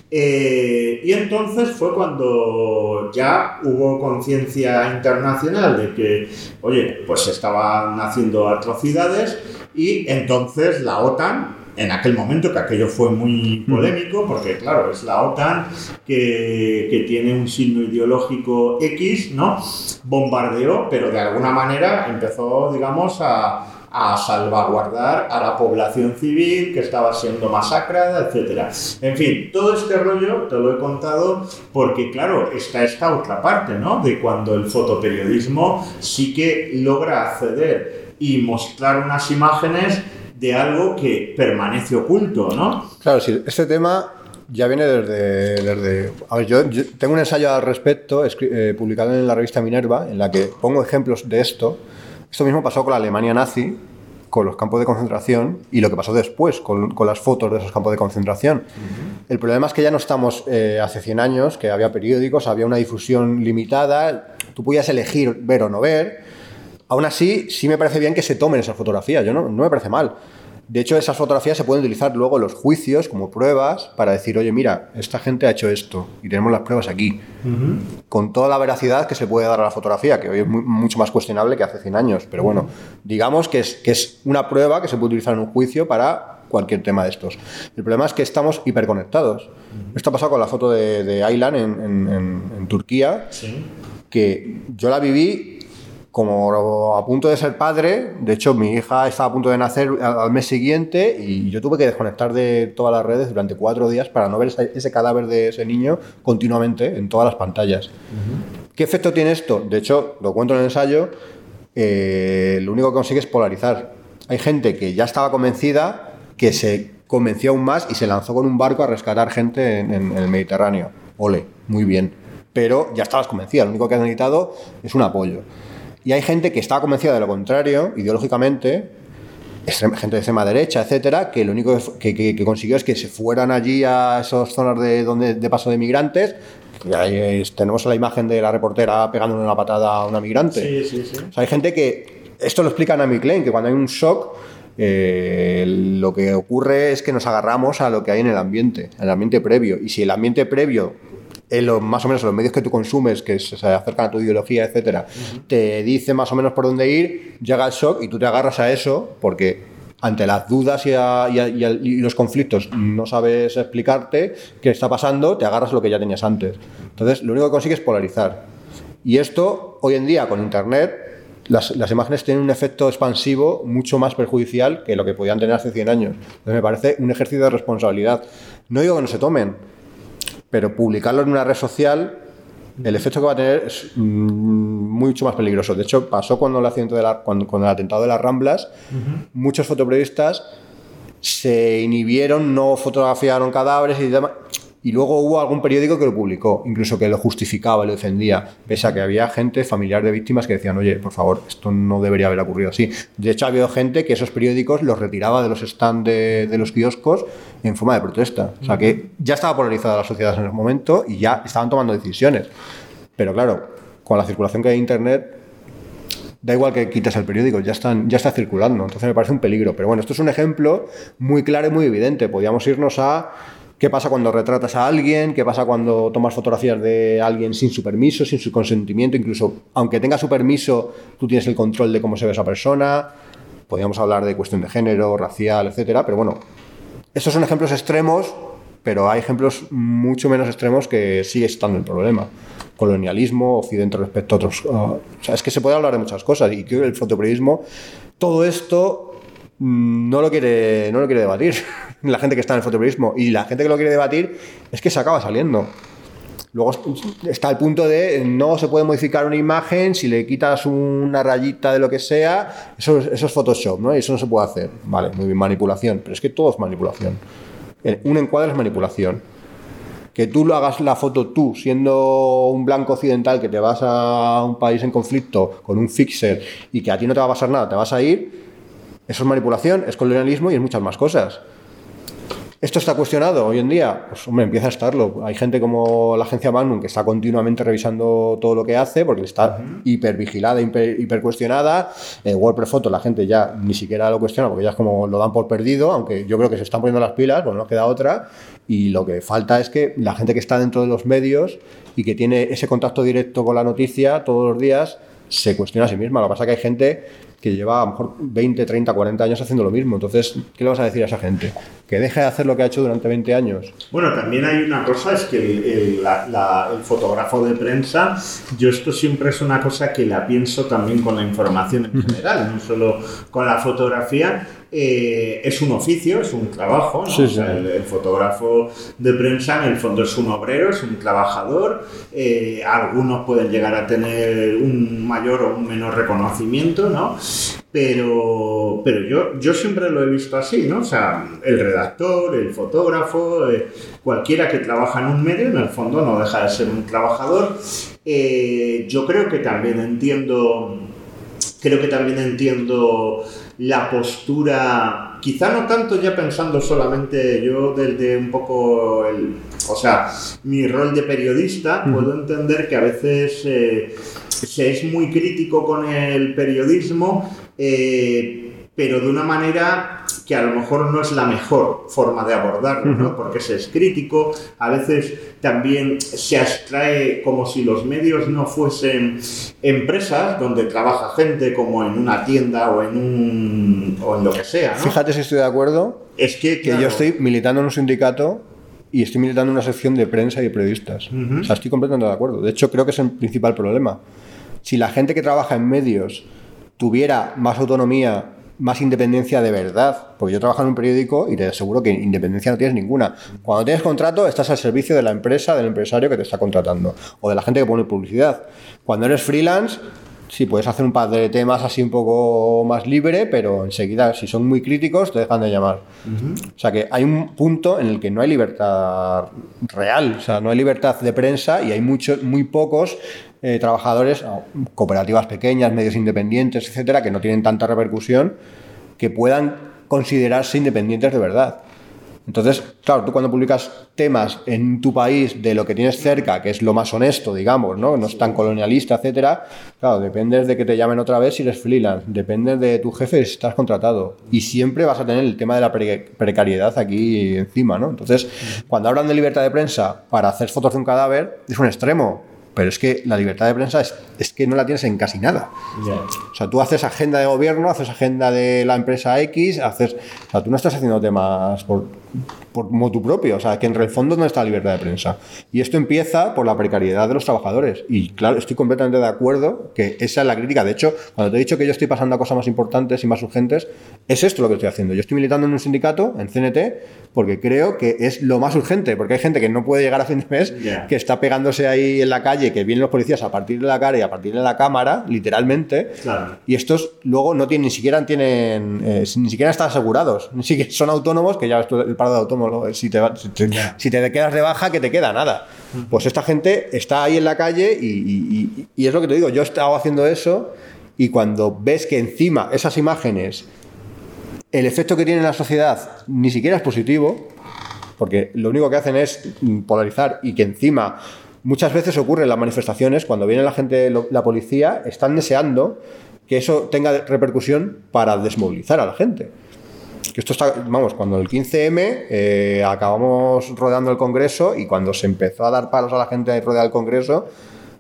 A: Eh, y entonces fue cuando ya hubo conciencia internacional de que, oye, pues se estaban haciendo atrocidades y entonces la OTAN, en aquel momento, que aquello fue muy polémico, porque claro, es la OTAN que, que tiene un signo ideológico X, ¿no? Bombardeó, pero de alguna manera empezó, digamos, a a salvaguardar a la población civil que estaba siendo masacrada, etc. En fin, todo este rollo te lo he contado porque, claro, está esta otra parte, ¿no? De cuando el fotoperiodismo sí que logra acceder y mostrar unas imágenes de algo que permanece oculto, ¿no?
B: Claro, sí, este tema ya viene desde... ver, yo, tengo un ensayo al respecto eh, publicado en la revista Minerva en la que pongo ejemplos de esto esto mismo pasó con la Alemania nazi, con los campos de concentración y lo que pasó después con, las fotos de esos campos de concentración. El problema es que ya no estamos eh, hace 100 años, que había periódicos, había una difusión limitada, tú podías elegir ver o no ver. Aún así, sí me parece bien que se tomen esas fotografías, yo no, no me parece mal. De hecho, esas fotografías se pueden utilizar luego en los juicios como pruebas para decir, oye, mira, esta gente ha hecho esto y tenemos las pruebas aquí. Con toda la veracidad que se puede dar a la fotografía, que hoy es mucho más cuestionable que hace 100 años. Pero bueno, digamos que es, que es una prueba que se puede utilizar en un juicio para cualquier tema de estos. El problema es que estamos hiperconectados. Esto ha pasado con la foto de, de Aylan en, Turquía, que yo la viví como a punto de ser padre, de hecho mi hija estaba a punto de nacer al mes siguiente y yo tuve que desconectar de todas las redes durante cuatro días para no ver ese cadáver de ese niño continuamente en todas las pantallas. ¿Qué efecto tiene esto? De hecho, lo cuento en el ensayo, eh, lo único que consigue es polarizar. Hay gente que ya estaba convencida, que se convenció aún más y se lanzó con un barco a rescatar gente en, en el Mediterráneo. Ole, muy bien. Pero ya estabas convencida, lo único que has necesitado es un apoyo. Y hay gente que está convencida de lo contrario, ideológicamente, gente de extrema derecha, etcétera, que lo único que, consiguió es que se fueran allí a esas zonas de, donde, de paso de migrantes. ahí tenemos la imagen de la reportera pegándole una patada a una migrante.
A: Sí, sí, sí.
B: hay gente que. Esto lo explica Naomi Klein, que cuando hay un shock. Eh, lo que ocurre es que nos agarramos a lo que hay en el ambiente, en el ambiente previo. Y si el ambiente previo en los, más o menos en los medios que tú consumes, que se acercan a tu ideología, etcétera, te dice más o menos por dónde ir, llega el shock y tú te agarras a eso porque ante las dudas y, y, los conflictos no sabes explicarte qué está pasando, te agarras a lo que ya tenías antes. Entonces, lo único que consigues es polarizar. Y esto, hoy en día, con Internet, las, las, imágenes tienen un efecto expansivo mucho más perjudicial que lo que podían tener hace 100 años. Entonces, me parece un ejercicio de responsabilidad. No digo que no se tomen, pero publicarlo en una red social, el efecto que va a tener es mm, mucho más peligroso. De hecho, pasó cuando el, accidente de la, cuando, el atentado de las Ramblas, muchos fotoperiodistas se inhibieron, no fotografiaron cadáveres y demás y luego hubo algún periódico que lo publicó, incluso que lo justificaba, lo defendía, pese a que había gente familiar de víctimas que decían, oye, por favor, esto no debería haber ocurrido así. De hecho, ha habido gente que esos periódicos los retiraba de los stands de, los kioscos en forma de protesta. O sea que ya estaba polarizada la sociedad en ese momento y ya estaban tomando decisiones. Pero claro, con la circulación que hay en Internet, da igual que quites el periódico, ya, están, ya está circulando. Entonces me parece un peligro. Pero bueno, esto es un ejemplo muy claro y muy evidente. Podríamos irnos a ¿Qué pasa cuando retratas a alguien? ¿Qué pasa cuando tomas fotografías de alguien sin su permiso, sin su consentimiento? Incluso, aunque tenga su permiso, tú tienes el control de cómo se ve esa persona. Podríamos hablar de cuestión de género, racial, etcétera. Pero bueno, estos son ejemplos extremos, pero hay ejemplos mucho menos extremos que sigue estando el problema. Colonialismo, Occidente respecto a otros. Uh, o sea, es que se puede hablar de muchas cosas y que el fotoperiodismo, todo esto mm, no lo quiere, no lo quiere debatir. [laughs] [laughs] la gente que está en el fotoperiodismo y la gente que lo quiere debatir es que se acaba saliendo. Luego está el punto de no se puede modificar una imagen si le quitas una rayita de lo que sea, eso, eso es Photoshop, ¿no? Y eso no se puede hacer. Vale, muy bien, manipulación, pero es que todo es manipulación. Un encuadre es manipulación. Que tú lo hagas la foto tú, siendo un blanco occidental que te vas a un país en conflicto con un fixer y que a ti no te va a pasar nada, te vas a ir, eso es manipulación, es colonialismo y es muchas más cosas. ¿Esto está cuestionado hoy en día? Pues hombre, empieza a estarlo. Hay gente como la agencia Magnum que está continuamente revisando todo lo que hace porque está hipervigilada, hiper, hiper cuestionada. En WordPress Photo la gente ya ni siquiera lo cuestiona porque ya es como lo dan por perdido, aunque yo creo que se están poniendo las pilas, pues no queda otra. Y lo que falta es que la gente que está dentro de los medios y que tiene ese contacto directo con la noticia todos los días se cuestiona a sí misma. Lo que pasa es que hay gente que lleva a lo mejor 20, 30, 40 años haciendo lo mismo. Entonces, ¿qué le vas a decir a esa gente? ¿Que deje de hacer lo que ha hecho durante 20 años?
A: Bueno, también hay una cosa, es que el, el, fotógrafo de prensa, yo esto siempre es una cosa que la pienso también con la información en general, no solo con la fotografía, eh, es un oficio, es un trabajo. el, fotógrafo de prensa en el fondo es un obrero, es un trabajador. Eh, algunos pueden llegar a tener un mayor o un menor reconocimiento, ¿no? Pero, pero yo, yo siempre lo he visto así, ¿no? O sea, el redactor, el fotógrafo, eh, cualquiera que trabaja en un medio, en el fondo no deja de ser un trabajador. yo creo que también entiendo, creo que también entiendo la postura, quizá no tanto ya pensando solamente yo desde un poco el, o sea, mi rol de periodista, puedo entender que a veces eh, se es muy crítico con el periodismo, eh, pero de una manera que a lo mejor no es la mejor forma de abordarlo, ¿no? porque se es crítico, a veces también se abstrae como si los medios no fuesen empresas donde trabaja gente como en una tienda o en, un, o en lo que sea.
B: Fíjate si estoy de acuerdo.
A: Es que,
B: que yo estoy militando en un sindicato y estoy militando en una sección de prensa y periodistas. O sea, estoy completamente de acuerdo. De hecho, creo que es el principal problema. Si la gente que trabaja en medios tuviera más autonomía más independencia de verdad. Porque yo trabajo en un periódico y te aseguro que independencia no tienes ninguna. Cuando tienes contrato, estás al servicio de la empresa, del empresario que te está contratando o de la gente que pone publicidad. Cuando eres freelance, sí, puedes hacer un par de temas así un poco más libre, pero enseguida, si son muy críticos, te dejan de llamar. O sea que hay un punto en el que no hay libertad real, o sea, no hay libertad de prensa y hay muchos, muy pocos eh, trabajadores, cooperativas pequeñas, medios independientes, etcétera, que no tienen tanta repercusión, que puedan considerarse independientes de verdad. Entonces, claro, tú cuando publicas temas en tu país de lo que tienes cerca, que es lo más honesto, digamos, ¿no? No es tan colonialista, etcétera, claro, dependes de que te llamen otra vez si eres freelance, depende de tu jefe si estás contratado. Y siempre vas a tener el tema de la precariedad aquí encima, ¿no? Entonces, cuando hablan de libertad de prensa para hacer fotos de un cadáver, es un extremo pero es que la libertad de prensa es, es que no la tienes en casi nada. O sea, tú haces agenda de gobierno, haces agenda de la empresa X, haces. O sea, tú no estás haciendo temas por, por motu propio. O sea, que en el fondo no está la libertad de prensa. Y esto empieza por la precariedad de los trabajadores. Y claro, estoy completamente de acuerdo que esa es la crítica. De hecho, cuando te he dicho que yo estoy pasando a cosas más importantes y más urgentes, es esto lo que estoy haciendo. Yo estoy militando en un sindicato, en CNT, porque creo que es lo más urgente. Porque hay gente que no puede llegar a fin de mes, que está pegándose ahí en la calle, que vienen los policías a partir de la cara y a partir de la cámara, literalmente. Y estos luego no tienen, ni siquiera tienen, eh, ni siquiera están asegurados. Ni siquiera son autónomos, que ya el de autónomos si te, si te, quedas de baja, que te queda nada. Pues esta gente está ahí en la calle y, es lo que te digo, yo he estado haciendo eso y cuando ves que encima esas imágenes, el efecto que tienen en la sociedad ni siquiera es positivo, porque lo único que hacen es polarizar y que encima muchas veces ocurre en las manifestaciones, cuando viene la gente, la policía, están deseando que eso tenga repercusión para desmovilizar a la gente esto está, vamos, cuando el 15M eh, acabamos rodeando el Congreso y cuando se empezó a dar palos a la gente de rodear el Congreso,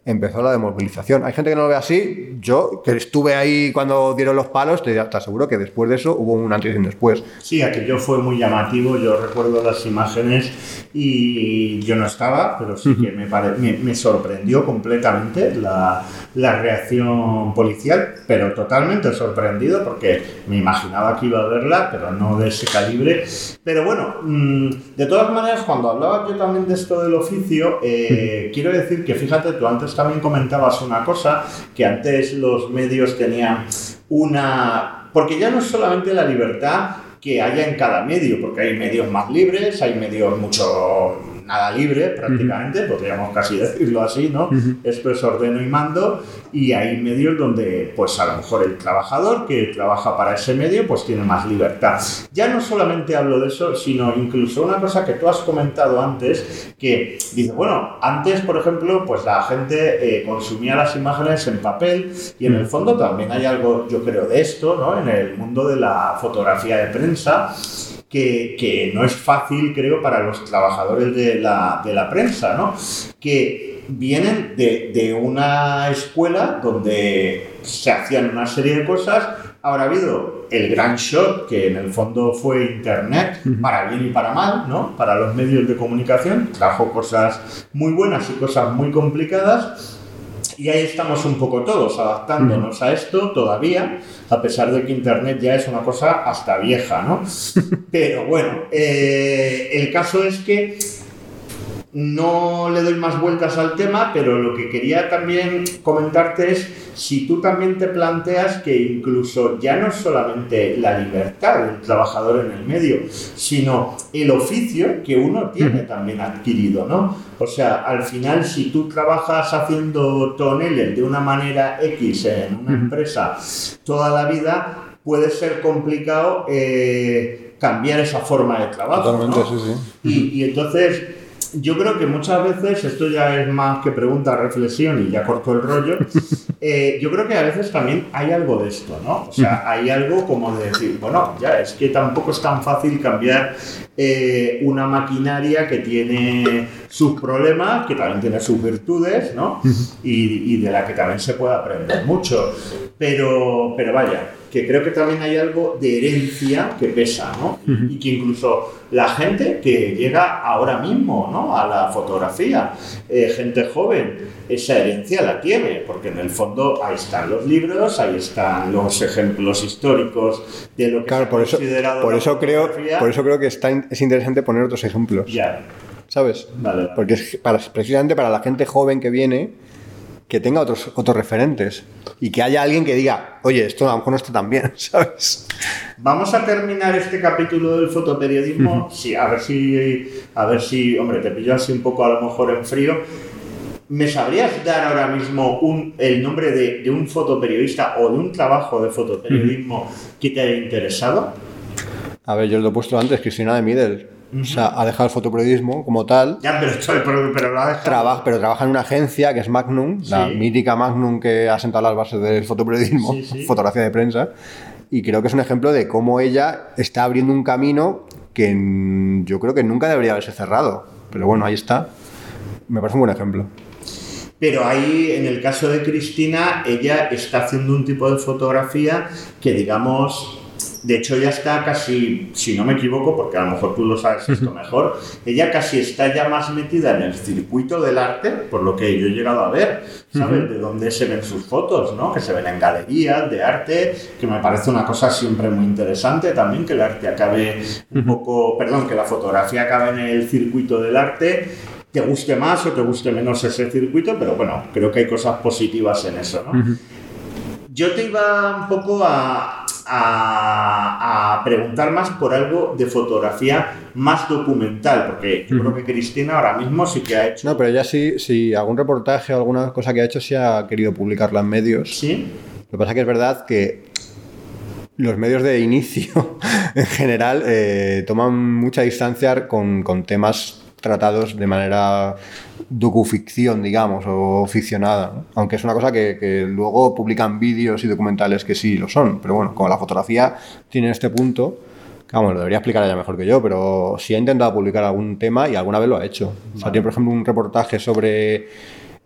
B: empezó la desmovilización. Hay gente que no lo ve así. Yo, que estuve ahí cuando dieron los palos, te, aseguro que después de eso hubo un antes y un después.
A: Sí, aquello fue muy llamativo. Yo recuerdo las imágenes y yo no estaba, pero sí que me, me, sorprendió completamente la, la, reacción policial, pero totalmente sorprendido porque me imaginaba que iba a verla, pero no de ese calibre. Pero bueno, mm, de todas maneras, cuando hablaba yo también de esto del oficio, eh, quiero decir que fíjate, tú antes también comentabas una cosa, que antes los medios tenían una... Porque ya no es solamente la libertad que haya en cada medio, porque hay medios más libres, hay medios mucho nada libre prácticamente, podríamos casi decirlo así, ¿no? Esto es ordeno y mando y hay medios donde pues a lo mejor el trabajador que trabaja para ese medio pues tiene más libertad. Ya no solamente hablo de eso, sino incluso una cosa que tú has comentado antes, que dice, bueno, antes por ejemplo pues la gente eh, consumía las imágenes en papel y en el fondo también hay algo yo creo de esto, ¿no? En el mundo de la fotografía de prensa que, no es fácil, creo, para los trabajadores de la, de la prensa, ¿no? Que vienen de, de, una escuela donde se hacían una serie de cosas. Ahora ha habido el gran shot, que en el fondo fue Internet, para bien y para mal, ¿no? Para los medios de comunicación. Trajo cosas muy buenas y cosas muy complicadas y ahí estamos un poco todos adaptándonos a esto todavía, a pesar de que Internet ya es una cosa hasta vieja, ¿no? [laughs] Pero bueno, eh, el caso es que no le doy más vueltas al tema, pero lo que quería también comentarte es si tú también te planteas que incluso ya no es solamente la libertad del trabajador en el medio, sino el oficio que uno tiene también adquirido, ¿no? O sea, al final, si tú trabajas haciendo toneles de una manera X en una empresa toda la vida, puede ser complicado eh, cambiar esa forma de trabajo. Totalmente, sí, sí. y entonces yo creo que muchas veces, esto ya es más que pregunta, reflexión y ya corto el rollo, [laughs] eh, yo creo que a veces también hay algo de esto, ¿no? O sea, hay algo como de decir, bueno, ya es que tampoco es tan fácil cambiar eh, una maquinaria que tiene sus problemas, que también tiene sus virtudes, ¿no? Y, y de la que también se puede aprender mucho. Pero, pero vaya, que creo que también hay algo de herencia que pesa, ¿no? Y que incluso la gente que llega ahora mismo, ¿no? A la fotografía, eh, gente joven, esa herencia la tiene, porque en el fondo ahí están los libros, ahí están los ejemplos históricos de lo que
B: claro, por eso, por eso creo, por eso creo que está, es interesante poner otros ejemplos. Ya. ¿Sabes? Vale, Porque es precisamente para la gente joven que viene que tenga otros, otros referentes y que haya alguien que diga, oye, esto a lo mejor no está tan bien, [laughs] ¿sabes?
A: Vamos a terminar este capítulo del fotoperiodismo, sí, a ver si, a ver si, hombre, te pillo así un poco a lo mejor en frío. ¿Me sabrías dar ahora mismo un, el nombre de, de, un fotoperiodista o de un trabajo de fotoperiodismo que te haya interesado?
B: A ver, yo lo he puesto antes, Cristina de O sea, ha dejado el fotoperiodismo como tal.
A: Ya, pero, pero, lo ha dejado.
B: Trabaja, pero trabaja en una agencia que es Magnum, la mítica Magnum que ha sentado las bases del fotoperiodismo, fotografía de prensa. Y creo que es un ejemplo de cómo ella está abriendo un camino que yo creo que nunca debería haberse cerrado. Pero bueno, ahí está. Me parece un buen ejemplo.
A: Pero ahí, en el caso de Cristina, ella está haciendo un tipo de fotografía que, digamos, de hecho, ella está casi, si no me equivoco, porque a lo mejor tú lo sabes esto mejor, ella casi está ya más metida en el circuito del arte, por lo que yo he llegado a ver, ¿sabes? De dónde se ven sus fotos, ¿no? Que se ven en galerías de arte, que me parece una cosa siempre muy interesante también, que el arte acabe un poco, perdón, que la fotografía acabe en el circuito del arte te guste más o te guste menos ese circuito, pero bueno, creo que hay cosas positivas en eso, ¿no? Yo te iba un poco a, a, preguntar más por algo de fotografía más documental, porque yo creo que Cristina ahora mismo sí que ha hecho...
B: No, pero ya sí, si algún reportaje o alguna cosa que ha hecho, sí ha querido publicarla en medios.
A: Sí.
B: Lo que pasa es que es verdad que los medios de inicio, [laughs] en general, eh, toman mucha distancia con, con temas tratados de manera docuficción, digamos, o ficcionada. Aunque es una cosa que, luego publican vídeos y documentales que sí lo son. Pero bueno, como la fotografía tiene este punto, vamos, lo debería explicar ella mejor que yo, pero sí ha intentado publicar algún tema y alguna vez lo ha hecho. O sea, tiene, por ejemplo, un reportaje sobre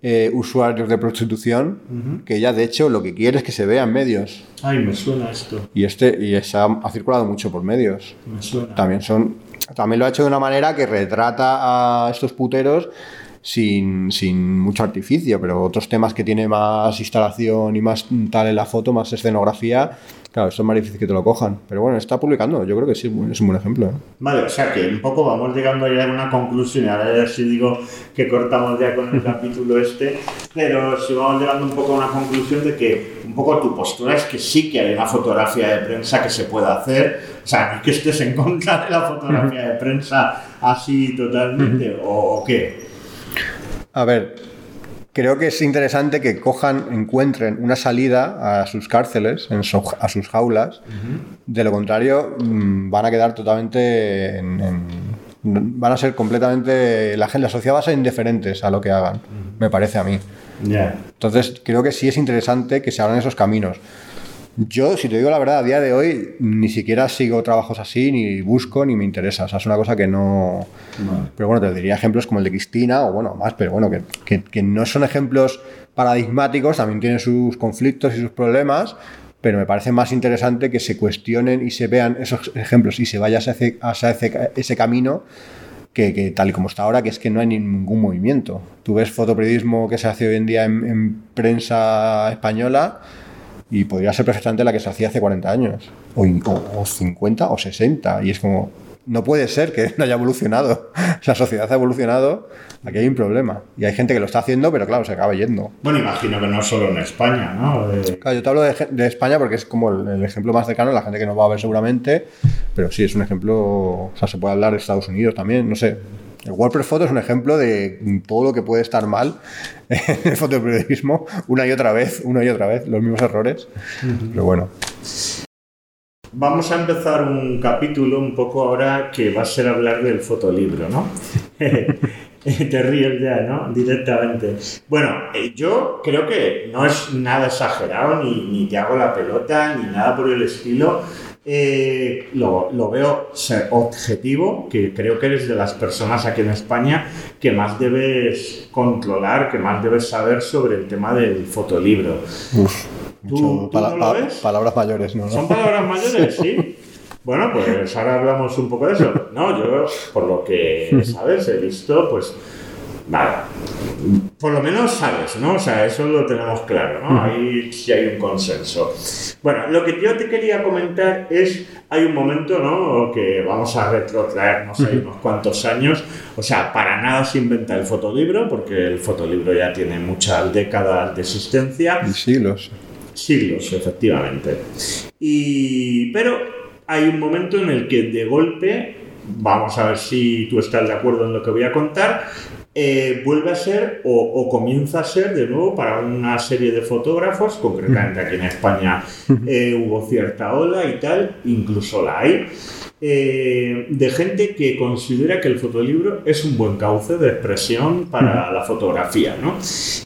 B: eh, usuarios de prostitución, que ella de hecho lo que quiere es que se vea en medios.
A: Ay, me suena esto.
B: Y este y esa ha circulado mucho por medios.
A: Me suena.
B: También son también lo ha hecho de una manera que retrata a estos puteros sin, sin mucho artificio, pero otros temas que tiene más instalación y más tal en la foto, más escenografía, Claro, eso es más difícil que te lo cojan. Pero bueno, está publicando. Yo creo que sí, es un buen ejemplo. ¿eh?
A: Vale, o sea que un poco vamos llegando ya a una conclusión. Ahora ya sí digo que cortamos ya con el [laughs] capítulo este. Pero si vamos llegando un poco a una conclusión de que un poco tu postura es que sí que hay una fotografía de prensa que se pueda hacer. O sea, no es que estés en contra de la fotografía de prensa así totalmente. ¿O, o qué?
B: A ver, creo que es interesante que cojan, encuentren una salida a sus cárceles, a sus jaulas. De lo contrario, mm, van a quedar totalmente en, van a ser completamente la la sociedad va a ser indiferentes a lo que hagan, me parece a mí. Entonces, creo que sí es interesante que se abran esos caminos. Yo, si te digo la verdad, a día de hoy ni siquiera sigo trabajos así, ni busco, ni me interesa. O sea, es una cosa que no. Pero bueno, te diría ejemplos como el de Cristina, o bueno, más, pero bueno, que, que, no son ejemplos paradigmáticos, también tienen sus conflictos y sus problemas, pero me parece más interesante que se cuestionen y se vean esos ejemplos y se vaya hacia ese, ese, camino que, que, tal y como está ahora, que es que no hay ningún movimiento. Tú ves fotoperiodismo que se hace hoy en día en, en prensa española y podría ser perfectamente la que se hacía hace 40 años, o, o, 50 o 60, y es como, no puede ser que no haya evolucionado. [laughs] La sociedad ha evolucionado, aquí hay un problema. Y hay gente que lo está haciendo, pero claro, se acaba yendo.
A: Bueno, imagino que no solo en España, ¿no?
B: Claro, yo te hablo de, España porque es como el, ejemplo más cercano, la gente que nos va a ver seguramente, pero sí, es un ejemplo, o sea, se puede hablar de Estados Unidos también, no sé. El WordPress Photo es un ejemplo de todo lo que puede estar mal [laughs] en el fotoperiodismo una y otra vez, una y otra vez, los mismos errores. Pero bueno.
A: Vamos a empezar un capítulo un poco ahora que va a ser hablar del fotolibro, ¿no? [laughs] Te ríes ya, ¿no? Directamente. Bueno, eh, yo creo que no es nada exagerado, ni, ni te hago la pelota, ni nada por el estilo eh, lo, lo, veo ser objetivo, que creo que eres de las personas aquí en España que más debes controlar, que más debes saber sobre el tema del fotolibro.
B: ¿Tú, lo ves? Palabras mayores, ¿no?
A: ¿Son palabras mayores? [laughs] Sí. Bueno, pues ahora hablamos un poco de eso. No, yo, por lo que [laughs] sabes, he visto, pues Vale. Por lo menos sabes, ¿no? O sea, eso lo tenemos claro, ¿no? Ahí sí hay un consenso. Bueno, lo que yo te quería comentar es, hay un momento, ¿no? Que vamos a retrotraernos ahí unos cuantos años. O sea, para nada se inventa el fotolibro, porque el fotolibro ya tiene muchas décadas de existencia.
B: Y siglos.
A: Siglos, efectivamente. Y, pero hay un momento en el que de golpe, vamos a ver si tú estás de acuerdo en lo que voy a contar, eh, vuelve a ser o, comienza a ser de nuevo para una serie de fotógrafos, concretamente aquí en España eh, hubo cierta ola y tal, incluso la hay, eh, de gente que considera que el fotolibro es un buen cauce de expresión para la fotografía, ¿no?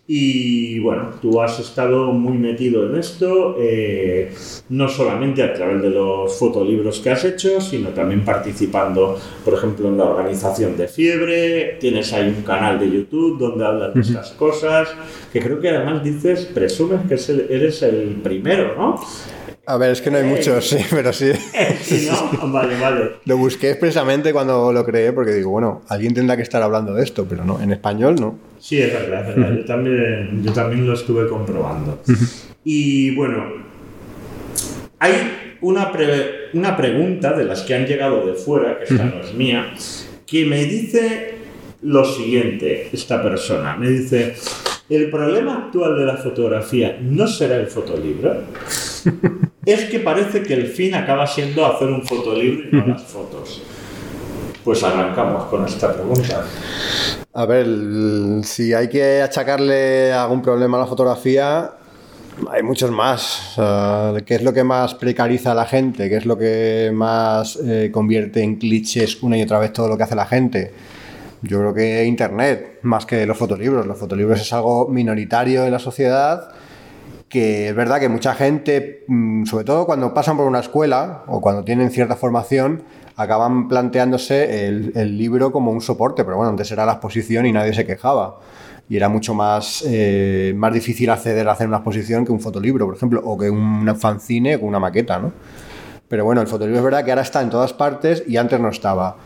A: Y bueno, tú has estado muy metido en esto, eh, no solamente a través de los fotolibros que has hecho, sino también participando, por ejemplo, en la organización de Fiebre, tienes ahí un canal de YouTube donde hablas de estas cosas, que creo que además dices, presumes que eres el primero, ¿no?
B: A ver, es que no hay muchos, sí, pero sí. [laughs]
A: sí no, vale, vale.
B: Lo busqué expresamente cuando lo creé porque digo, bueno, alguien tendrá que estar hablando de esto, pero no, en español no.
A: Sí, es verdad, es verdad. Yo también, yo también lo estuve comprobando. y bueno, hay una, una pregunta de las que han llegado de fuera, que esta no es mía, que me dice lo siguiente, esta persona. Me dice, ¿el problema actual de la fotografía no será el fotolibro? [laughs] es que parece que el fin acaba siendo hacer un fotolibro y no las fotos. Pues arrancamos con esta pregunta.
B: A ver, si hay que achacarle algún problema a la fotografía, hay muchos más. ¿Qué es lo que más precariza a la gente? ¿Qué es lo que más eh, convierte en clichés una y otra vez todo lo que hace la gente? Yo creo que Internet, más que los fotolibros. Los fotolibros es algo minoritario en la sociedad que es verdad que mucha gente, mm, sobre todo cuando pasan por una escuela o cuando tienen cierta formación, acaban planteándose el, libro como un soporte, pero bueno, antes era la exposición y nadie se quejaba. Y era mucho más, eh, más difícil acceder a hacer una exposición que un fotolibro, por ejemplo, o que un fanzine o una maqueta, ¿no? Pero bueno, el fotolibro es verdad que ahora está en todas partes y antes no estaba.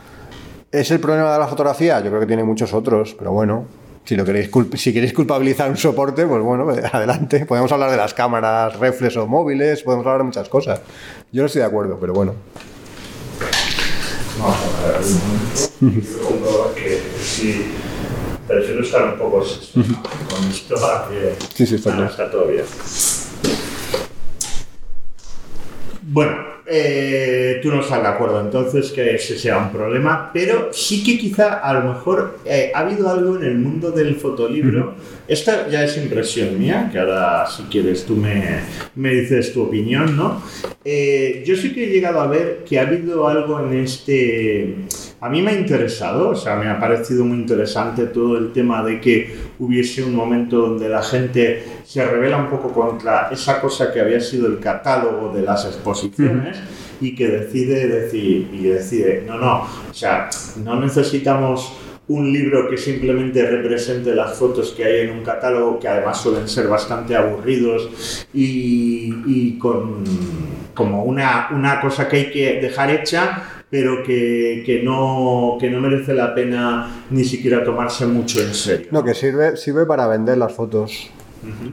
B: ¿Es el problema de la fotografía? Yo creo que tiene muchos otros, pero bueno, Si, lo queréis, si queréis culpabilizar un soporte, pues bueno, adelante. Podemos hablar de las cámaras reflex o móviles, podemos hablar de muchas cosas. Yo no estoy de acuerdo, pero bueno.
A: Vamos a ver un momento. que sí, prefiero estar un poco con esto a que
B: sí, sí, está,
A: ah, está todo bien. Bueno, eh, tú no estás de acuerdo entonces que ese sea un problema, pero sí que quizá a lo mejor eh, ha habido algo en el mundo del fotolibro. Esta ya es impresión mía, que ahora si quieres tú me, me dices tu opinión, ¿no? Eh, yo sí que he llegado a ver que ha habido algo en este... A mí me ha interesado, o sea, me ha parecido muy interesante todo el tema de que hubiese un momento donde la gente se revela un poco contra esa cosa que había sido el catálogo de las exposiciones y que decide decir y decide, no, no, o sea, no necesitamos un libro que simplemente represente las fotos que hay en un catálogo, que además suelen ser bastante aburridos y, y con como una, una cosa que hay que dejar hecha, pero que, que, no, que no merece la pena ni siquiera tomarse mucho en serio.
B: No, que sirve, sirve para vender las fotos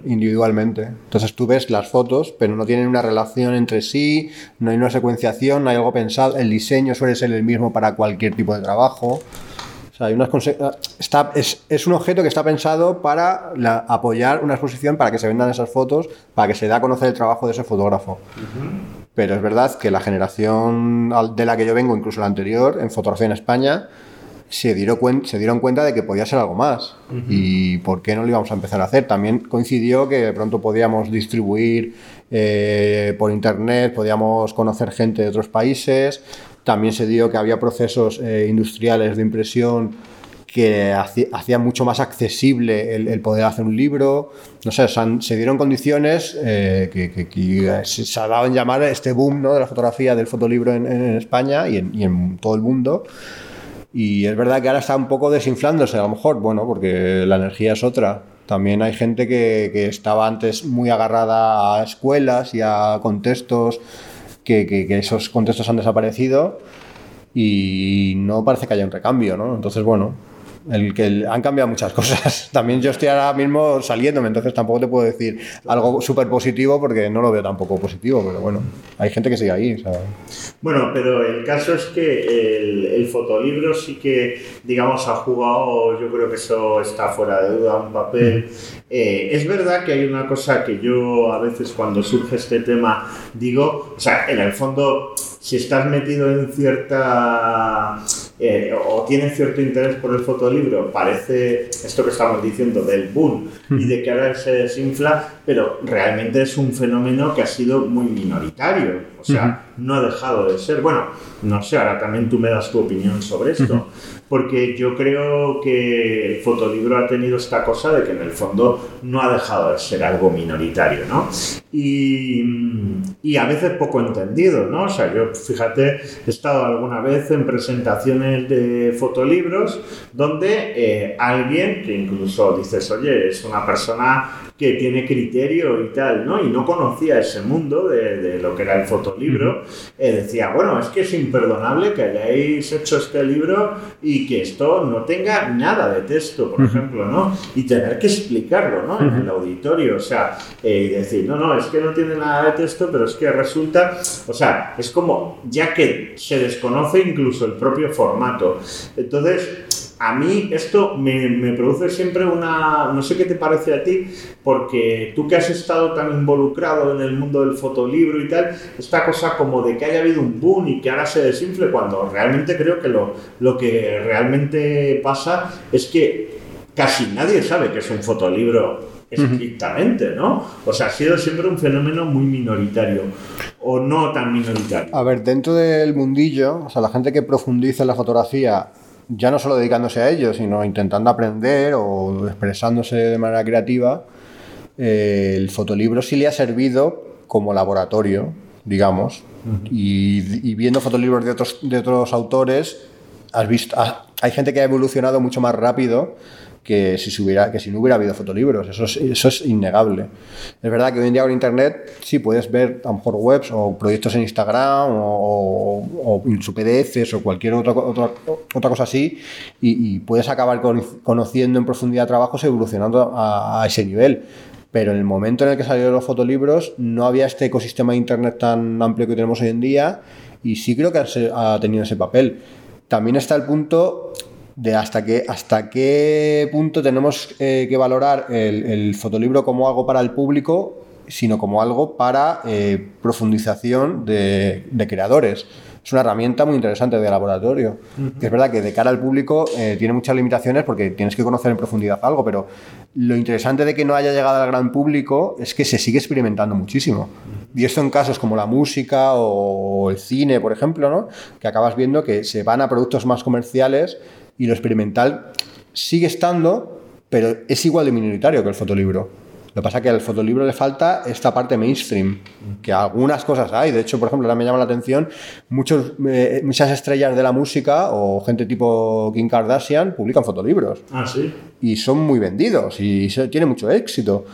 B: individualmente. Entonces tú ves las fotos, pero no tienen una relación entre sí, no hay una secuenciación, no hay algo pensado, el diseño suele ser el mismo para cualquier tipo de trabajo. O sea, hay unas está, es, es, un objeto que está pensado para apoyar una exposición, para que se vendan esas fotos, para que se dé a conocer el trabajo de ese fotógrafo. Pero es verdad que la generación de la que yo vengo, incluso la anterior, en fotografía en España, se dieron, se dieron cuenta de que podía ser algo más. ¿Y por qué no lo íbamos a empezar a hacer? También coincidió que de pronto podíamos distribuir eh, por internet, podíamos conocer gente de otros países. También se dio que había procesos eh, industriales de impresión que hacían mucho más accesible el, poder hacer un libro. No sé, se, dieron condiciones eh, que, se, ha dado en llamar este boom ¿no? de la fotografía del fotolibro en, España y en, y en todo el mundo. Y es verdad que ahora está un poco desinflándose, a lo mejor, bueno, porque la energía es otra. También hay gente que, estaba antes muy agarrada a escuelas y a contextos, que, que, esos contextos han desaparecido y no parece que haya un recambio, ¿no? Entonces, bueno, el que han cambiado muchas [laughs] cosas. También yo estoy ahora mismo saliéndome, entonces tampoco te puedo decir algo súper positivo porque no lo veo tampoco positivo, pero bueno, hay gente que sigue ahí.
A: Bueno, pero el caso es que el, el, fotolibro sí que, digamos, ha jugado, yo creo que eso está fuera de duda, un papel. Eh, es verdad que hay una cosa que yo a veces cuando surge este tema digo, o sea, en el fondo, si estás metido en cierta eh, o tiene cierto interés por el fotolibro, parece esto que estamos diciendo del boom y de que ahora se desinfla, pero realmente es un fenómeno que ha sido muy minoritario, o sea, no ha dejado de ser. Bueno, no sé, ahora también tú me das tu opinión sobre esto, porque yo creo que el fotolibro ha tenido esta cosa de que en el fondo no ha dejado de ser algo minoritario, ¿no? Y, a veces poco entendido, ¿no? O sea, yo, fíjate, he estado alguna vez en presentaciones de fotolibros donde eh, alguien que incluso dices, oye, es una persona que tiene criterio y tal, ¿no? Y no conocía ese mundo de, de lo que era el fotolibro, eh, decía, bueno, es que es imperdonable que hayáis hecho este libro y que esto no tenga nada de texto, por ejemplo, ¿no? Y tener que explicarlo, ¿no? En el auditorio, o sea, eh, y decir, no, no, es que no tiene nada de texto, pero es que resulta, o sea, es como, ya que se desconoce incluso el propio formato. Entonces, a mí esto me, produce siempre una, no sé qué te parece a ti, porque tú que has estado tan involucrado en el mundo del fotolibro y tal, esta cosa como de que haya habido un boom y que ahora se desinfle, cuando realmente creo que lo, lo que realmente pasa es que casi nadie sabe que es un fotolibro estrictamente, ¿no? O sea, ha sido siempre un fenómeno muy minoritario o no tan minoritario.
B: A ver, dentro del mundillo, o sea, la gente que profundiza en la fotografía ya no solo dedicándose a ello, sino intentando aprender o expresándose de manera creativa, eh, el fotolibro sí le ha servido como laboratorio, digamos, y, viendo fotolibros de otros, de otros autores, has visto, hay gente que ha evolucionado mucho más rápido que si, hubiera, que si no hubiera habido fotolibros. Eso es, eso es innegable. Es verdad que hoy en día con Internet sí puedes ver a mejor webs o proyectos en Instagram o, o, incluso PDFs o cualquier otra, otra, otra cosa así y, puedes acabar conociendo en profundidad trabajos evolucionando a, ese nivel. Pero en el momento en el que salieron los fotolibros no había este ecosistema de Internet tan amplio que tenemos hoy en día y sí creo que ha tenido ese papel. También está el punto de hasta qué, hasta qué punto tenemos eh, que valorar el, fotolibro como algo para el público, sino como algo para eh, profundización de, creadores. Es una herramienta muy interesante de laboratorio. Es verdad que de cara al público eh, tiene muchas limitaciones porque tienes que conocer en profundidad algo, pero lo interesante de que no haya llegado al gran público es que se sigue experimentando muchísimo. Y esto en casos como la música o el cine, por ejemplo, ¿no? que acabas viendo que se van a productos más comerciales y lo experimental sigue estando, pero es igual de minoritario que el fotolibro. Lo que pasa es que al fotolibro le falta esta parte mainstream, que algunas cosas hay. De hecho, por ejemplo, ahora me llama la atención, muchos, eh, muchas estrellas de la música o gente tipo Kim Kardashian publican fotolibros.
A: Ah, sí.
B: Y son muy vendidos y tiene mucho éxito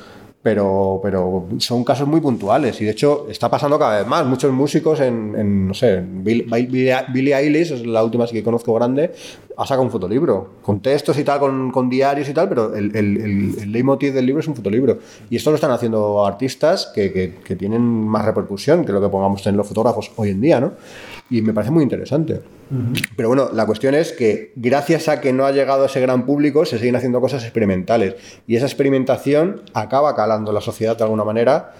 B: pero, pero son casos muy puntuales y de hecho está pasando cada vez más. Muchos músicos en, no sé, Billie Eilish, es la última que conozco grande, ha sacado un fotolibro, con textos y tal, con, con diarios y tal, pero el, el, el, leitmotiv del libro es un fotolibro. Y esto lo están haciendo artistas que, que, que, tienen más repercusión que lo que pongamos en los fotógrafos hoy en día, ¿no? Y me parece muy interesante. Pero bueno, la cuestión es que gracias a que no ha llegado ese gran público, se siguen haciendo cosas experimentales. Y esa experimentación acaba calando en la sociedad de alguna manera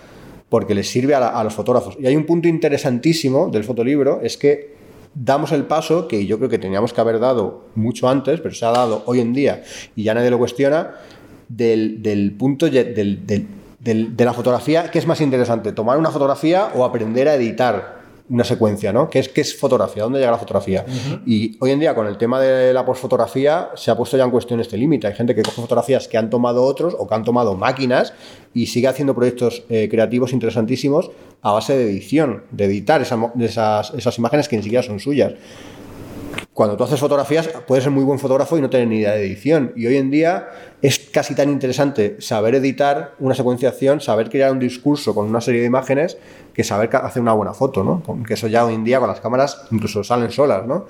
B: porque les sirve a, a los fotógrafos. Y hay un punto interesantísimo del fotolibro, es que damos el paso que yo creo que teníamos que haber dado mucho antes, pero se ha dado hoy en día y ya nadie lo cuestiona, del, punto de la fotografía, ¿qué es más interesante? ¿Tomar una fotografía o aprender a editar? Una secuencia, ¿no? ¿Qué es, qué es fotografía? ¿Dónde llega la fotografía? Y hoy en día, con el tema de la postfotografía, se ha puesto ya en cuestión este límite. Hay gente que coge fotografías que han tomado otros o que han tomado máquinas y sigue haciendo proyectos eh, creativos interesantísimos a base de edición, de editar esas, esas imágenes que ni siquiera son suyas cuando tú haces fotografías, puedes ser muy buen fotógrafo y no tener ni idea de edición. Y hoy en día es casi tan interesante saber editar una secuenciación, saber crear un discurso con una serie de imágenes, que saber hacer una buena foto, ¿no? Que eso ya hoy en día con las cámaras incluso salen solas, ¿no?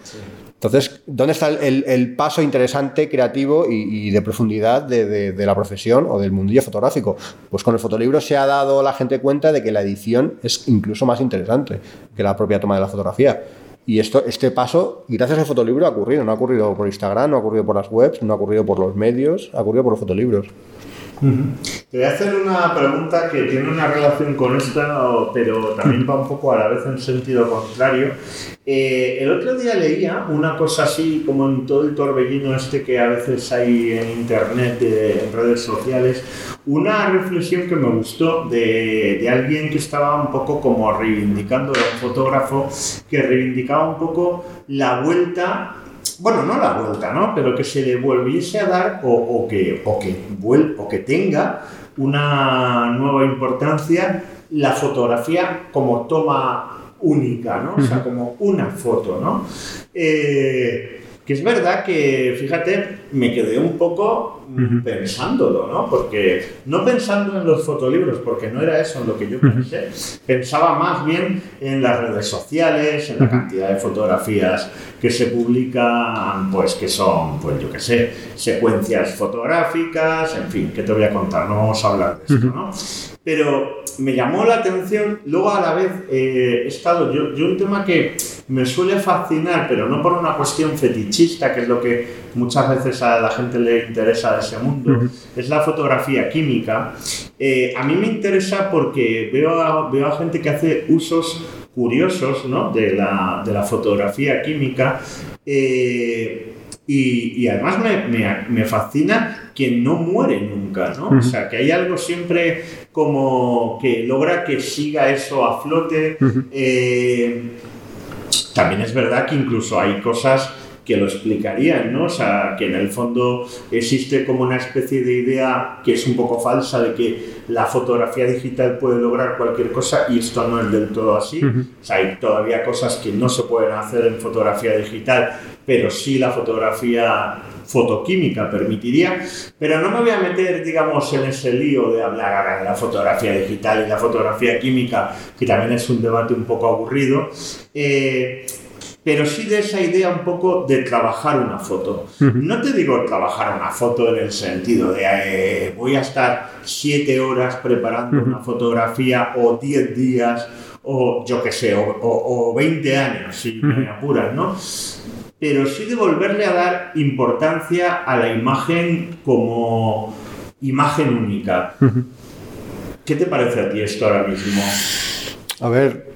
B: Entonces, ¿dónde está el, paso interesante, creativo y, de profundidad de, de, la profesión o del mundillo fotográfico? Pues con el fotolibro se ha dado la gente cuenta de que la edición es incluso más interesante que la propia toma de la fotografía. Y esto, este paso, gracias al fotolibro, ha ocurrido. No ha ocurrido por Instagram, no ha ocurrido por las webs, no ha ocurrido por los medios, ha ocurrido por los fotolibros.
A: Te voy a hacer una pregunta que tiene una relación con esta, pero también va un poco a la vez en sentido contrario. Eh, el otro día leía una cosa así, como en todo el torbellino este que a veces hay en internet, en redes sociales, una reflexión que me gustó de, de alguien que estaba un poco como reivindicando, era un fotógrafo que reivindicaba un poco la vuelta bueno, no la vuelta, ¿no? Pero que se le volviese a dar o, que, o, que, o que tenga una nueva importancia la fotografía como toma única, ¿no? O sea, como una foto, ¿no? Eh, que es verdad que, fíjate, me quedé un poco pensándolo, ¿no? Porque no pensando en los fotolibros, porque no era eso en lo que yo pensé, pensaba más bien en las redes sociales, en la cantidad de fotografías que se publican, pues que son, pues yo qué sé, secuencias fotográficas, en fin, ¿qué te voy a contar? No vamos a hablar de esto, ¿no? Pero me llamó la atención, luego a la vez eh, he estado, yo, yo un tema que me suele fascinar, pero no por una cuestión fetichista, que es lo que muchas veces a la gente le interesa de ese mundo, es la fotografía química. Eh, a mí me interesa porque veo a, veo a gente que hace usos curiosos ¿no? de, la, de, la, fotografía química. Eh, y, y, además me, me, me, fascina que no muere nunca, ¿no? O sea, que hay algo siempre como que logra que siga eso a flote. Eh, también es verdad que incluso hay cosas que lo explicarían, ¿no? O sea, que en el fondo existe como una especie de idea que es un poco falsa de que la fotografía digital puede lograr cualquier cosa y esto no es del todo así. O sea, hay todavía cosas que no se pueden hacer en fotografía digital, pero sí la fotografía fotoquímica permitiría, pero no me voy a meter, digamos, en ese lío de hablar ahora de la fotografía digital y la fotografía química, que también es un debate un poco aburrido, eh, pero sí de esa idea un poco de trabajar una foto. No te digo trabajar una foto en el sentido de eh, voy a estar siete horas preparando una fotografía o diez días o yo qué sé, o, o, 20 años, si me apuras, ¿no? Pero sí de volverle a dar importancia a la imagen como imagen única. ¿Qué te parece a ti esto ahora mismo?
B: A ver,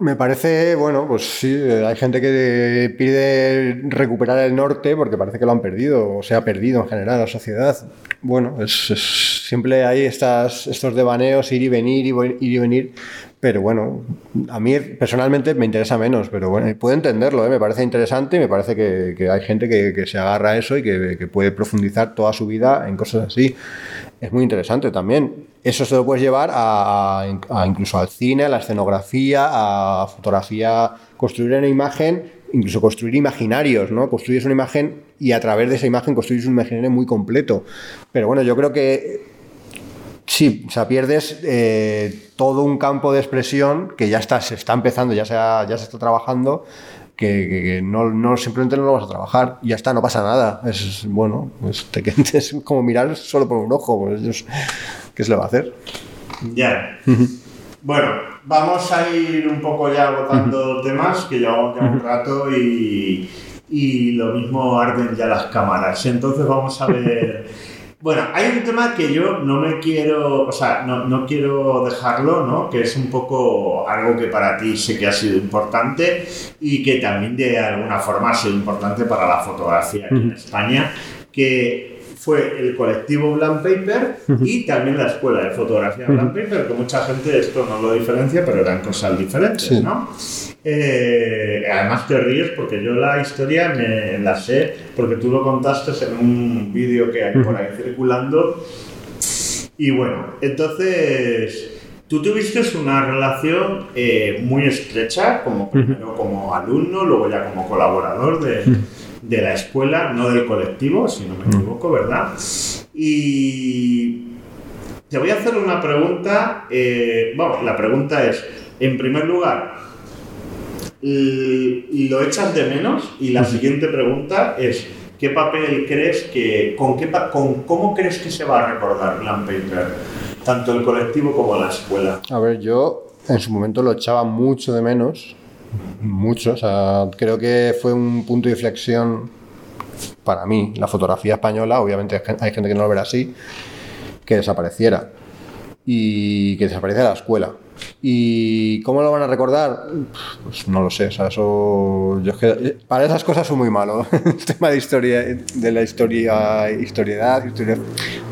B: me parece, bueno, pues sí, hay gente que pide recuperar el norte porque parece que lo han perdido, o se ha perdido en general la sociedad. Bueno, es, siempre hay estas, estos devaneos, ir y venir, ir y venir, pero bueno, a mí personalmente me interesa menos, pero bueno, puedo entenderlo, ¿eh? me parece interesante y me parece que, hay gente que, se agarra a eso y que, puede profundizar toda su vida en cosas así. Es muy interesante también. Eso se lo puedes llevar a, incluso al cine, a la escenografía, a fotografía, construir una imagen, incluso construir imaginarios, ¿no? Construyes una imagen y a través de esa imagen construyes un imaginario muy completo. Pero bueno, yo creo que Sí, o sea, pierdes eh, todo un campo de expresión que ya está, se está empezando, ya se, ya se está trabajando, que, no, simplemente no lo vas a trabajar y ya está, no pasa nada. Es bueno, es, [laughs] es como mirar solo por un ojo, pues, ¿qué se le va a hacer?
A: Ya. bueno, vamos a ir un poco ya agotando temas, que llevamos ya un rato y, y lo mismo arden ya las cámaras. Entonces vamos a ver. [laughs] Bueno, hay un tema que yo no me quiero, o sea, no, no, quiero dejarlo, ¿no? Que es un poco algo que para ti sé que ha sido importante y que también de alguna forma ha sido importante para la fotografía aquí en España, que fue el colectivo Blank Paper y también la escuela de fotografía Blank Paper, que mucha gente esto no lo diferencia, pero eran cosas diferentes, ¿no? Eh, además te ríes porque yo la historia me la sé, porque tú lo contaste en un vídeo que hay por ahí circulando. Y bueno, entonces tú tuviste una relación eh, muy estrecha, como primero como alumno, luego ya como colaborador de de la escuela, no del colectivo, si no me mm. equivoco, ¿verdad? Y te voy a hacer una pregunta. Eh, bueno, la pregunta es, en primer lugar, ¿lo echas de menos? Y la siguiente pregunta es, ¿qué papel crees que, con, qué, con cómo crees que se va a recordar Glam Paper? Tanto el colectivo como la escuela.
B: A ver, yo en su momento lo echaba mucho de menos mucho. O sea, creo que fue un punto de inflexión para mí, la fotografía española. Obviamente hay gente que no lo verá así, que desapareciera y que desapareciera la escuela. ¿Y cómo lo van a recordar? Pues no lo sé. O sea, eso, yo para esas cosas soy muy malo. [laughs] El tema de historia, de la historia, historiedad, historia,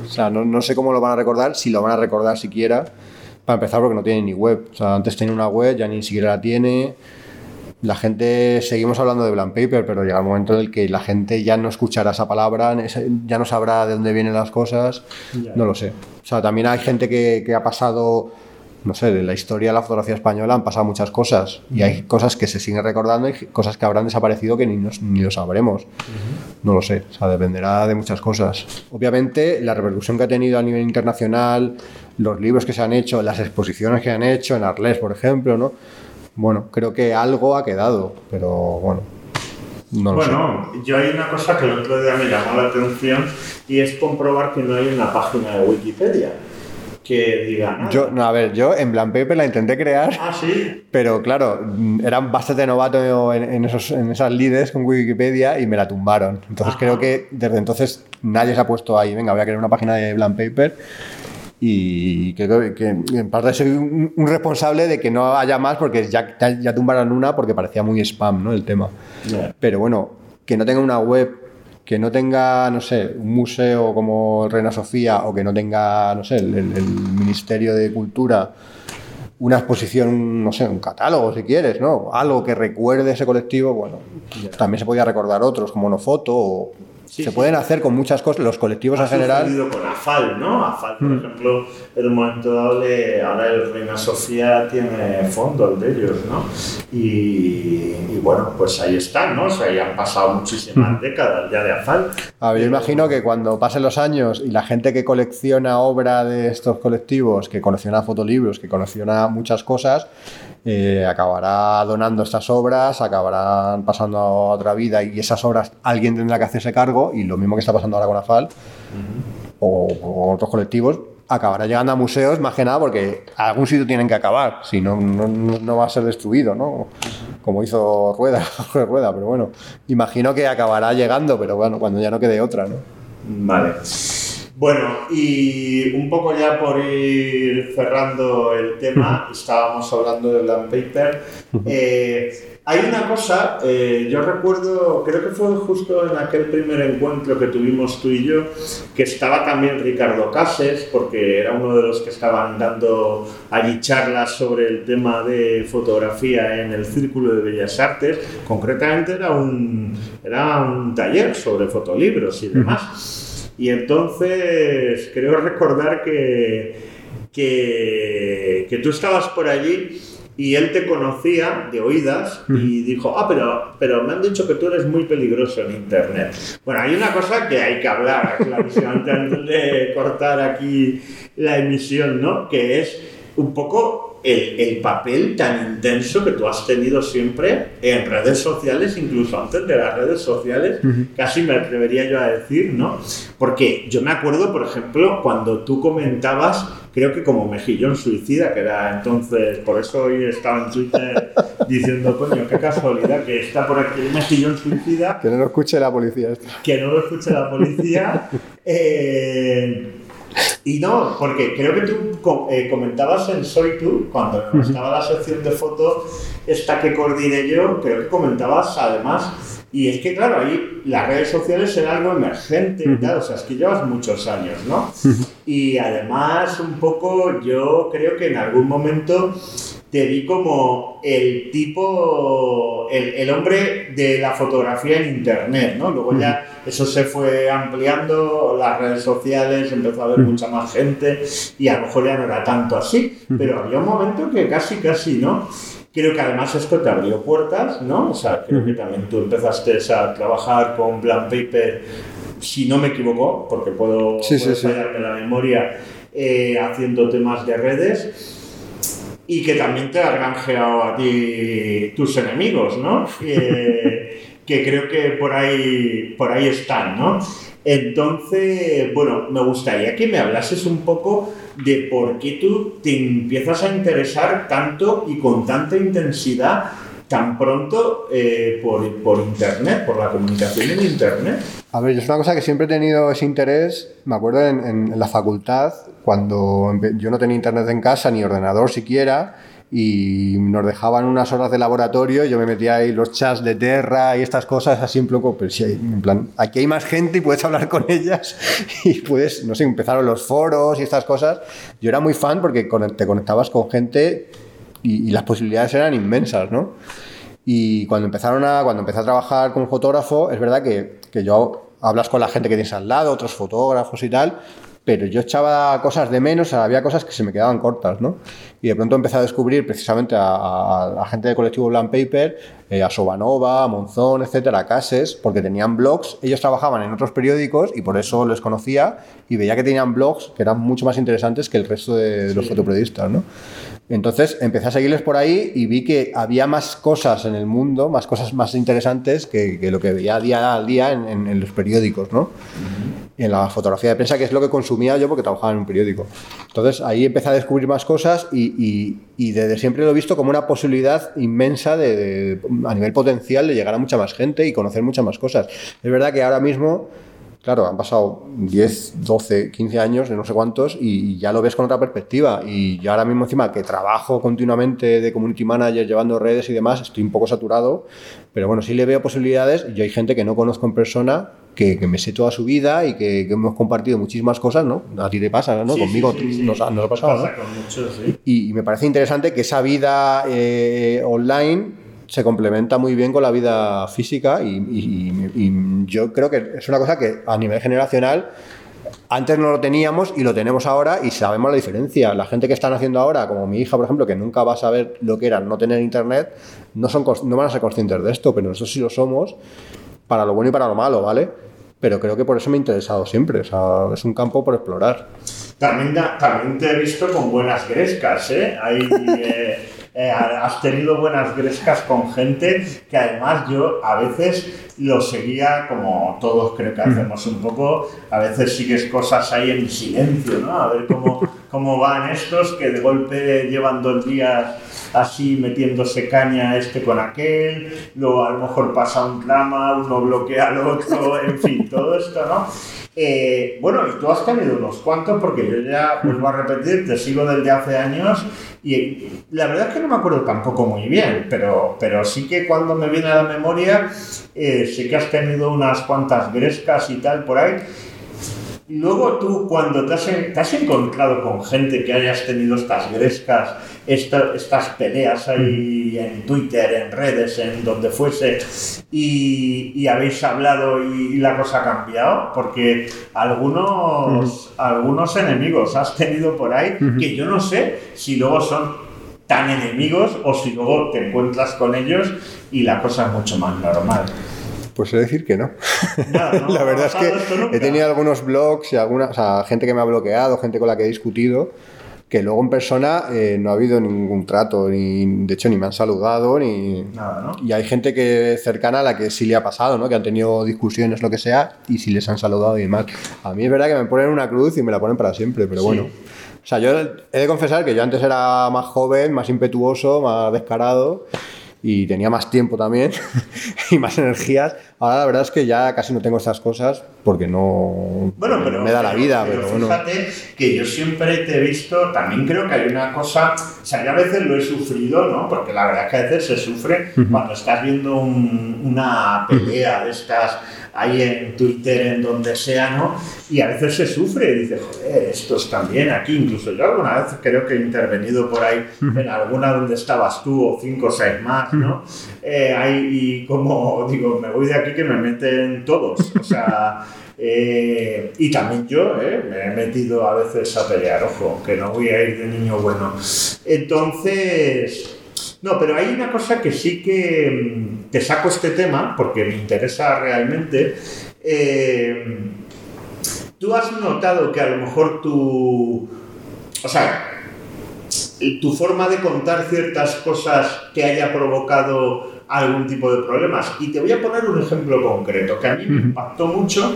B: o sea, no, no sé cómo lo van a recordar, si lo van a recordar siquiera. Para empezar, porque no tiene ni web. O sea, antes tenía una web, ya ni siquiera la tiene la gente, seguimos hablando de blank paper, pero llega el momento en el que la gente ya no escuchará esa palabra, ya no sabrá de dónde vienen las cosas, no lo sé. O sea, también hay gente que, ha pasado, no sé, de la historia de la fotografía española han pasado muchas cosas y hay cosas que se siguen recordando y cosas que habrán desaparecido que ni, ni lo sabremos. No lo sé, o sea, dependerá de muchas cosas. Obviamente, la repercusión que ha tenido a nivel internacional, los libros que se han hecho, las exposiciones que han hecho en Arles, por ejemplo, ¿no? Bueno, creo que algo ha quedado, pero bueno.
A: No lo bueno, yo hay una cosa que el otro día me llamó la atención y es comprobar que no hay una página de Wikipedia que diga nada.
B: Yo, no, a ver, yo en Blank Paper la intenté crear.
A: Ah, sí.
B: Pero claro, era bastante novato en, esos, en esas leads con Wikipedia y me la tumbaron. Entonces creo que desde entonces nadie se ha puesto ahí, venga, voy a crear una página de Blank Paper y creo que, en parte soy un, responsable de que no haya más porque ya, ya tumbaron una porque parecía muy spam ¿no? el tema. Pero bueno, que no tenga una web, que no tenga, no sé, un museo como Reina Sofía o que no tenga, no sé, el, Ministerio de Cultura una exposición, no sé, un catálogo si quieres, ¿no? Algo que recuerde ese colectivo, bueno, También se podía recordar otros, como Nofoto o se pueden hacer con muchas cosas, los colectivos en general.
A: con AFAL, ¿no? AFAL, por mm. ejemplo, en un momento dado, ahora el Reina Sofía tiene fondos de ellos, ¿no? Y, bueno, pues ahí están, ¿no? O sea, ya han pasado muchísimas mm. décadas ya de AFAL.
B: A ver, yo imagino que cuando pasen los años y la gente que colecciona obra de estos colectivos, que colecciona fotolibros, que colecciona muchas cosas, eh, acabará donando estas obras, acabarán pasando a otra vida y esas obras alguien tendrá que hacerse cargo y lo mismo que está pasando ahora con AFAL o, otros colectivos acabará llegando a museos más que nada porque a algún sitio tienen que acabar, si no, no, va a ser destruido, ¿no? Como hizo Rueda, [laughs] Rueda, pero bueno, imagino que acabará llegando, pero bueno, cuando ya no quede otra, ¿no?
A: Vale. Bueno, y un poco ya por ir cerrando el tema, estábamos hablando del Land Paper. Eh, hay una cosa, eh, yo recuerdo, creo que fue justo en aquel primer encuentro que tuvimos tú y yo, que estaba también Ricardo Cases, porque era uno de los que estaban dando allí charlas sobre el tema de fotografía en el Círculo de Bellas Artes. Concretamente era un, era un taller sobre fotolibros y demás. Y entonces creo recordar que, que, tú estabas por allí y él te conocía de oídas y dijo, ah, pero, pero me han dicho que tú eres muy peligroso en Internet. Bueno, hay una cosa que hay que hablar clarísimamente antes de cortar aquí la emisión, ¿no? Que es un poco el, papel tan intenso que tú has tenido siempre en redes sociales, incluso antes de las redes sociales, casi me atrevería yo a decir, ¿no? Porque yo me acuerdo, por ejemplo, cuando tú comentabas, creo que como Mejillón Suicida, que era entonces, por eso hoy estaba en Twitter [laughs] diciendo, coño, qué casualidad que está por aquí Mejillón Suicida.
B: Que no lo escuche la policía. Esto.
A: Que no lo escuche la policía. [laughs] eh, y no, porque creo que tú eh, comentabas en Soy Tú, cuando estaba la sección de fotos, esta que coordiné yo, creo que comentabas además, y es que claro, ahí las redes sociales eran algo emergente y tal, o sea, es que llevas muchos años, ¿no? Y además, un poco, yo creo que en algún momento te vi como el tipo, el, hombre de la fotografía en Internet, ¿no? Luego ya eso se fue ampliando, las redes sociales, empezó a haber mucha más gente y a lo mejor ya no era tanto así, pero había un momento que casi, casi, ¿no? Creo que además esto te abrió puertas, ¿no? O sea, creo que también tú empezaste a trabajar con Blank Paper, si no me equivoco, porque puedo, sí, la memoria, eh, haciendo temas de redes y que también te ha granjeado a ti tus enemigos, ¿no? [laughs] que creo que por ahí, por ahí están, ¿no? Entonces, bueno, me gustaría que me hablases un poco de por qué tú te empiezas a interesar tanto y con tanta intensidad tan pronto eh, por, por, Internet, por la comunicación en Internet?
B: A ver, es una cosa que siempre he tenido ese interés. Me acuerdo en, en, la facultad, cuando yo no tenía Internet en casa, ni ordenador siquiera, y nos dejaban unas horas de laboratorio, yo me metía ahí los chats de Terra y estas cosas, así en plan, en plan, aquí hay más gente y puedes [laughs] hablar con ellas y puedes, no sé, empezaron los foros y estas cosas. Yo era muy fan porque te conectabas con gente y, las posibilidades eran inmensas, ¿no? Y cuando empezaron a, cuando empecé a trabajar como fotógrafo, es verdad que, que yo hablas con la gente que tienes al lado, otros fotógrafos y tal, pero yo echaba cosas de menos, había cosas que se me quedaban cortas, ¿no? Y de pronto empecé a descubrir precisamente a, gente del colectivo Blank Paper, eh, a Sobanova, a Monzón, etcétera, a Cases, porque tenían blogs, ellos trabajaban en otros periódicos y por eso les conocía y veía que tenían blogs que eran mucho más interesantes que el resto de, los fotoperiodistas, ¿no? Entonces empecé a seguirles por ahí y vi que había más cosas en el mundo, más cosas más interesantes que, lo que veía día a día en, los periódicos, ¿no? en la fotografía de prensa, que es lo que consumía yo porque trabajaba en un periódico. Entonces ahí empecé a descubrir más cosas y, desde siempre lo he visto como una posibilidad inmensa de, a nivel potencial de llegar a mucha más gente y conocer muchas más cosas. Es verdad que ahora mismo claro, han pasado 10, 12, 15 años, no sé cuántos, y ya lo ves con otra perspectiva. Y yo ahora mismo encima que trabajo continuamente de community manager, llevando redes y demás, estoy un poco saturado, pero bueno, sí le veo posibilidades. Yo hay gente que no conozco en persona que, me sé toda su vida y que, hemos compartido muchísimas cosas, ¿no? A ti te pasa, ¿no? Conmigo nos, ha, pasado, ¿no? y, me parece interesante que esa vida eh, online se complementa muy bien con la vida física y, y- y yo creo que es una cosa que a nivel generacional antes no lo teníamos y lo tenemos ahora y sabemos la diferencia. La gente que están haciendo ahora, como mi hija, por ejemplo, que nunca va a saber lo que era no tener internet, no, son, no van a ser conscientes de esto, pero nosotros sí lo somos, para lo bueno y para lo malo, ¿vale? Pero creo que por eso me ha interesado siempre. O sea, es un campo por explorar.
A: También, también te he visto con buenas grescas, ¿eh? Hay, [laughs] eh, eh, has tenido buenas grescas con gente que además yo a veces lo seguía como todos creo que hacemos un poco, a veces sigues cosas ahí en silencio, ¿no? A ver cómo, cómo van estos que de golpe llevan dos días así metiéndose caña este con aquel, luego a lo mejor pasa un drama, uno bloquea al otro, [laughs] en fin, todo esto, ¿no? Eh, bueno, y tú has tenido unos cuantos, porque yo ya vuelvo a repetir, te sigo desde hace años y la verdad es que no me acuerdo tampoco muy bien, pero, pero sí que cuando me viene a la memoria, eh, sé que has tenido unas cuantas grescas y tal por ahí. Luego tú, cuando te has, te has encontrado con gente que hayas tenido estas grescas, esta- estas peleas ahí en Twitter, en redes, en donde fuese, y, y habéis hablado y, y la cosa ha cambiado, porque algunos, algunos enemigos has tenido por ahí que yo no sé si luego son tan enemigos o si luego te encuentras con ellos y la cosa es mucho más normal.
B: Pues he de decir que no. [laughs]
A: Nada, [laughs] ¿no?
B: la verdad es
A: ¿No ha
B: que he tenido algunos blogs y alguna, o sea, gente que me ha bloqueado, gente con la que he discutido, que luego en persona eh, no ha habido ningún trato, ni de hecho ni me han saludado, ni...
A: Nada, ¿no?
B: Y hay gente que cercana a la que sí le ha pasado, ¿no? Que han tenido discusiones, lo que sea, y sí les han saludado y demás. A mí es verdad que me ponen una cruz y me la ponen para siempre, pero
A: Sí.
B: bueno. O sea, yo he de confesar que yo antes era más joven, más impetuoso, más descarado y tenía más tiempo también [laughs] [laughs] y más energías. Ahora la verdad es que ya casi no tengo estas cosas porque no
A: Bueno, pero
B: me da la
A: pero-
B: vida, pero, bueno.
A: fíjate que yo siempre te he visto, también creo que hay una cosa, o sea, yo a veces lo he sufrido, ¿no? Porque la verdad es que a veces se sufre cuando estás viendo un- una pelea de estas ahí en Twitter, en donde sea, ¿no? Y a veces se sufre y dices, joder, estos también aquí, incluso yo alguna vez creo que he intervenido por ahí en [laughs] alguna donde estabas tú o cinco o seis más, ¿no? Eh, ahí, y como digo, me voy de aquí que me meten todos, o sea... [laughs] Eh, y también yo eh, me he metido a veces a pelear, ojo, que no voy a ir de niño bueno. Entonces, no, pero hay una cosa que sí que mm, te saco este tema porque me interesa realmente. Eh, Tú has notado que a lo mejor tu. O sea, tu forma de contar ciertas cosas te haya provocado algún tipo de problemas. Y te voy a poner un ejemplo concreto que a mí me impactó mucho,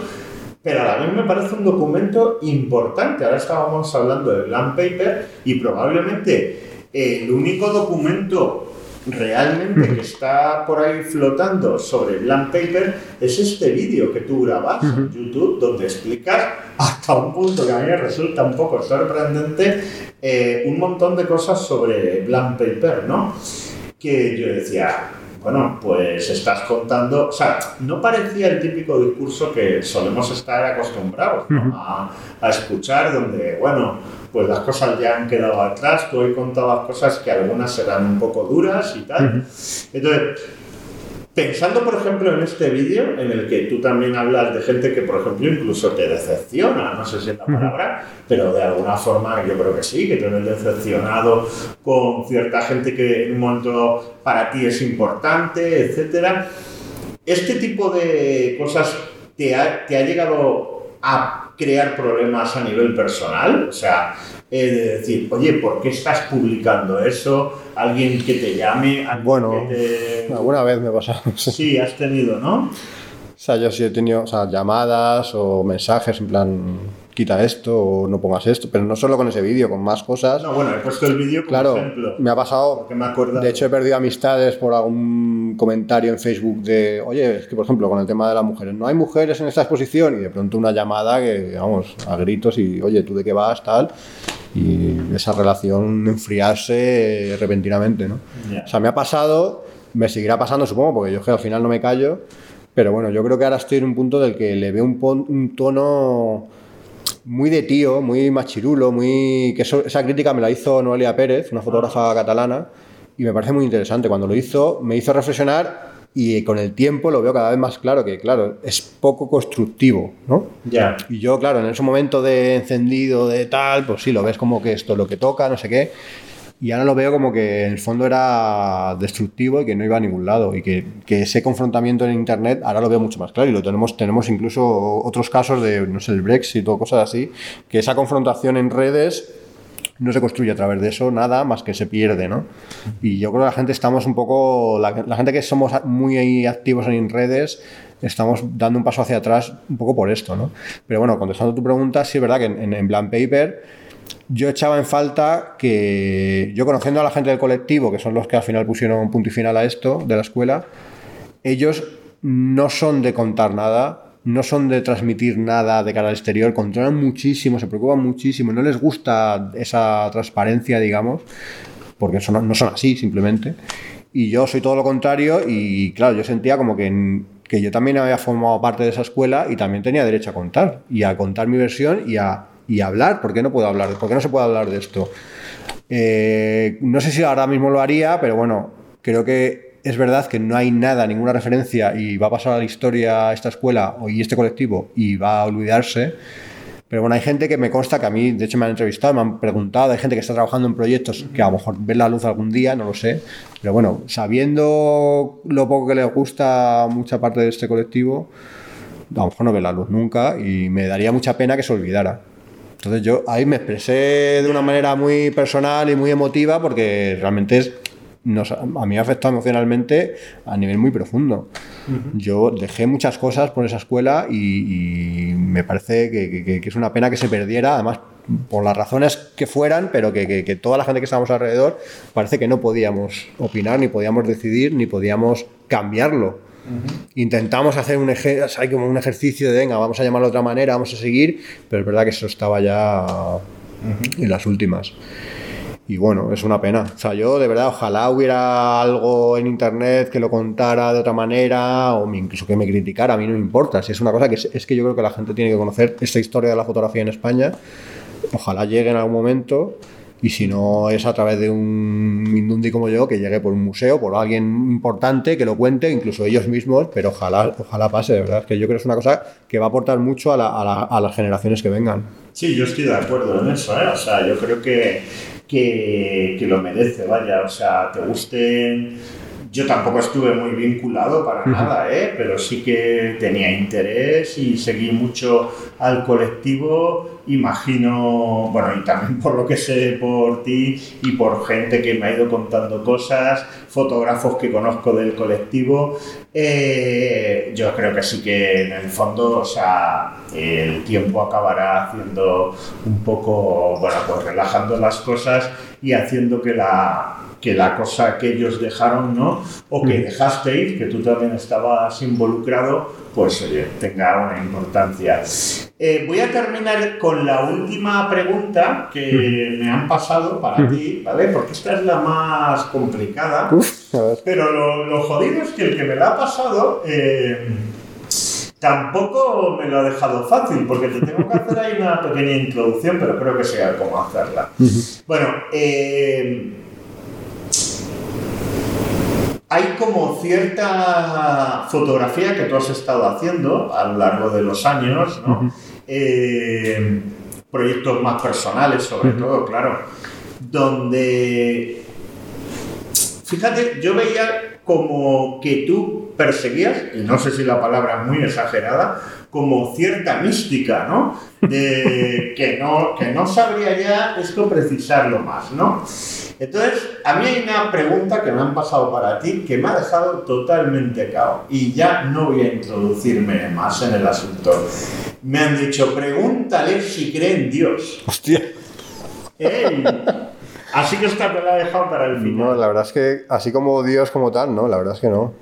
A: pero a la vez me parece un documento importante. Ahora estábamos hablando del Land Paper y probablemente el único documento realmente que está por ahí flotando sobre el Paper es este vídeo que tú grabas en YouTube donde explicas hasta un punto que a mí me resulta un poco sorprendente eh, un montón de cosas sobre Blank Paper, ¿no? Que yo decía, bueno, pues estás contando, o sea, no parecía el típico discurso que solemos estar acostumbrados ¿no? a, a escuchar, donde, bueno, pues las cosas ya han quedado atrás, tú hoy contabas cosas que algunas serán un poco duras y tal. Entonces, Pensando, por ejemplo, en este vídeo en el que tú también hablas de gente que, por ejemplo, incluso te decepciona, no sé si es la palabra, pero de alguna forma yo creo que sí, que te ves decepcionado con cierta gente que en un momento para ti es importante, etcétera. ¿Este tipo de cosas te ha, te ha llegado a crear problemas a nivel personal? O sea, eh, de decir, oye, ¿por qué estás publicando eso? ¿Alguien que te llame? ¿Alguien
B: Bueno,
A: que te...
B: alguna vez me ha pasado. [laughs]
A: Sí, has tenido, ¿no?
B: O sea, yo sí he tenido o sea, llamadas o mensajes en plan, quita esto o no pongas esto, pero no solo con ese vídeo, con más cosas.
A: No, bueno, he puesto el vídeo como
B: claro,
A: ejemplo.
B: me ha pasado.
A: Me.
B: De hecho, he perdido amistades por algún comentario en Facebook de, oye, es que por ejemplo, con el tema de las mujeres, no hay mujeres en esta exposición, y de pronto una llamada que, vamos, a gritos y, oye, ¿tú de qué vas? Tal. Y esa relación enfriarse repentinamente, ¿no?
A: Ya.
B: O sea, me ha pasado, me seguirá pasando, supongo, porque yo es que al final no me callo. Pero bueno, yo creo que ahora estoy en un punto del que le veo un, un tono muy de tío, muy machirulo, muy. que eso- esa crítica me la hizo Noelia Pérez, una fotógrafa catalana, y me parece muy interesante. Cuando lo hizo, me hizo reflexionar y con el tiempo lo veo cada vez más claro que, claro, es poco constructivo, ¿no?
A: Ya.
B: Y yo, claro, en ese momento de encendido, de tal, pues sí, lo ves como que esto es lo que toca, no sé qué. Y ahora lo veo como que en el fondo era destructivo y que no iba a ningún lado. Y que, ese confrontamiento en Internet ahora lo veo mucho más claro. Y lo tenemos, tenemos incluso otros casos de, no sé, el Brexit o cosas así, que esa confrontación en redes no se construye a través de eso nada más que se pierde, ¿no? Y yo creo que la gente estamos un poco, la, gente que somos muy activos en redes, estamos dando un paso hacia atrás un poco por esto, ¿no? Pero bueno, contestando tu pregunta, sí es verdad que en, en Blank Paper yo echaba en falta que, yo conociendo a la gente del colectivo, que son los que al final pusieron punto y final a esto de la escuela, ellos no son de contar nada, no son de transmitir nada de cara al exterior, controlan muchísimo, se preocupan muchísimo, no les gusta esa transparencia, digamos, porque son, no son así simplemente. Y yo soy todo lo contrario y claro, yo sentía como que, que yo también había formado parte de esa escuela y también tenía derecho a contar, y a contar mi versión y a, y hablar. ¿Por qué no puedo hablar? ¿Por qué no se puede hablar de esto? Eh, no sé si ahora mismo lo haría, pero bueno, creo que es verdad que no hay nada, ninguna referencia y va a pasar a la historia esta escuela y este colectivo y va a olvidarse. Pero bueno, hay gente que me consta que a mí, de hecho me han entrevistado, me han preguntado, hay gente que está trabajando en proyectos que a lo mejor ven la luz algún día, no lo sé. Pero bueno, sabiendo lo poco que les gusta a mucha parte de este colectivo, a lo mejor no ve la luz nunca y me daría mucha pena que se olvidara. Entonces yo ahí me expresé de una manera muy personal y muy emotiva porque realmente es, nos, a mí me ha afectado emocionalmente a nivel muy profundo. Yo dejé muchas cosas por esa escuela y, y me parece que, que, que, es una pena que se perdiera, además por las razones que fueran, pero que, que, toda la gente que estábamos alrededor parece que no podíamos opinar, ni podíamos decidir, ni podíamos cambiarlo. Uh -huh. Intentamos hacer un, ejer hay como un ejercicio de, venga, vamos a llamarlo de otra manera, vamos a seguir, pero es verdad que eso estaba ya uh -huh. en las últimas. Y bueno, es una pena. O sea, yo de verdad, ojalá hubiera algo en internet que lo contara de otra manera o incluso que me criticara, a mí no me importa. Si es una cosa que es, es que yo creo que la gente tiene que conocer esta historia de la fotografía en España. Ojalá llegue en algún momento y si no es a través de un Mindundi como yo, que llegue por un museo, por alguien importante que lo cuente, incluso ellos mismos, pero ojalá, ojalá pase, de verdad, que yo creo que es una cosa que va a aportar mucho a, la, a, la, las generaciones que vengan.
A: Sí, yo estoy de acuerdo en eso, ¿eh? o sea, yo creo que, que, que lo merece, vaya, o sea, te gusten yo tampoco estuve muy vinculado para nada, ¿eh? pero sí que tenía interés y seguí mucho al colectivo. Imagino, bueno, y también por lo que sé por ti y por gente que me ha ido contando cosas, fotógrafos que conozco del colectivo, eh, yo creo que sí que en el fondo, o sea, el tiempo acabará haciendo un poco, bueno, pues relajando las cosas y haciendo que la que la cosa que ellos dejaron, ¿no? O que dejasteis, que tú también estabas involucrado, pues oye, tenga una importancia. Eh, voy a terminar con la última pregunta que me han pasado para ti, ¿vale? Porque esta es la más complicada, pero lo, lo, jodido es que el que me la ha pasado... Eh, tampoco me lo ha dejado fácil, porque te tengo que hacer ahí una pequeña introducción, pero creo que sé cómo hacerla. Bueno, eh, hay como cierta fotografía que tú has estado haciendo a lo largo de los años, ¿no? Uh -huh. eh, proyectos más personales sobre uh -huh. todo, claro, donde, fíjate, yo veía como que tú perseguías, y no sé si la palabra es muy exagerada, como cierta mística, ¿no? De [laughs] que no, que no sabría ya esto precisarlo más, ¿no? Entonces, a mí hay una pregunta que me han pasado para ti que me ha dejado totalmente cao y ya no voy a introducirme más en el asunto. Me han dicho, pregúntale si cree en Dios.
B: Hostia.
A: ¡Ey! Así que esta me la he dejado para el final.
B: No, la verdad es que así como Dios como tal, no, la verdad es que no.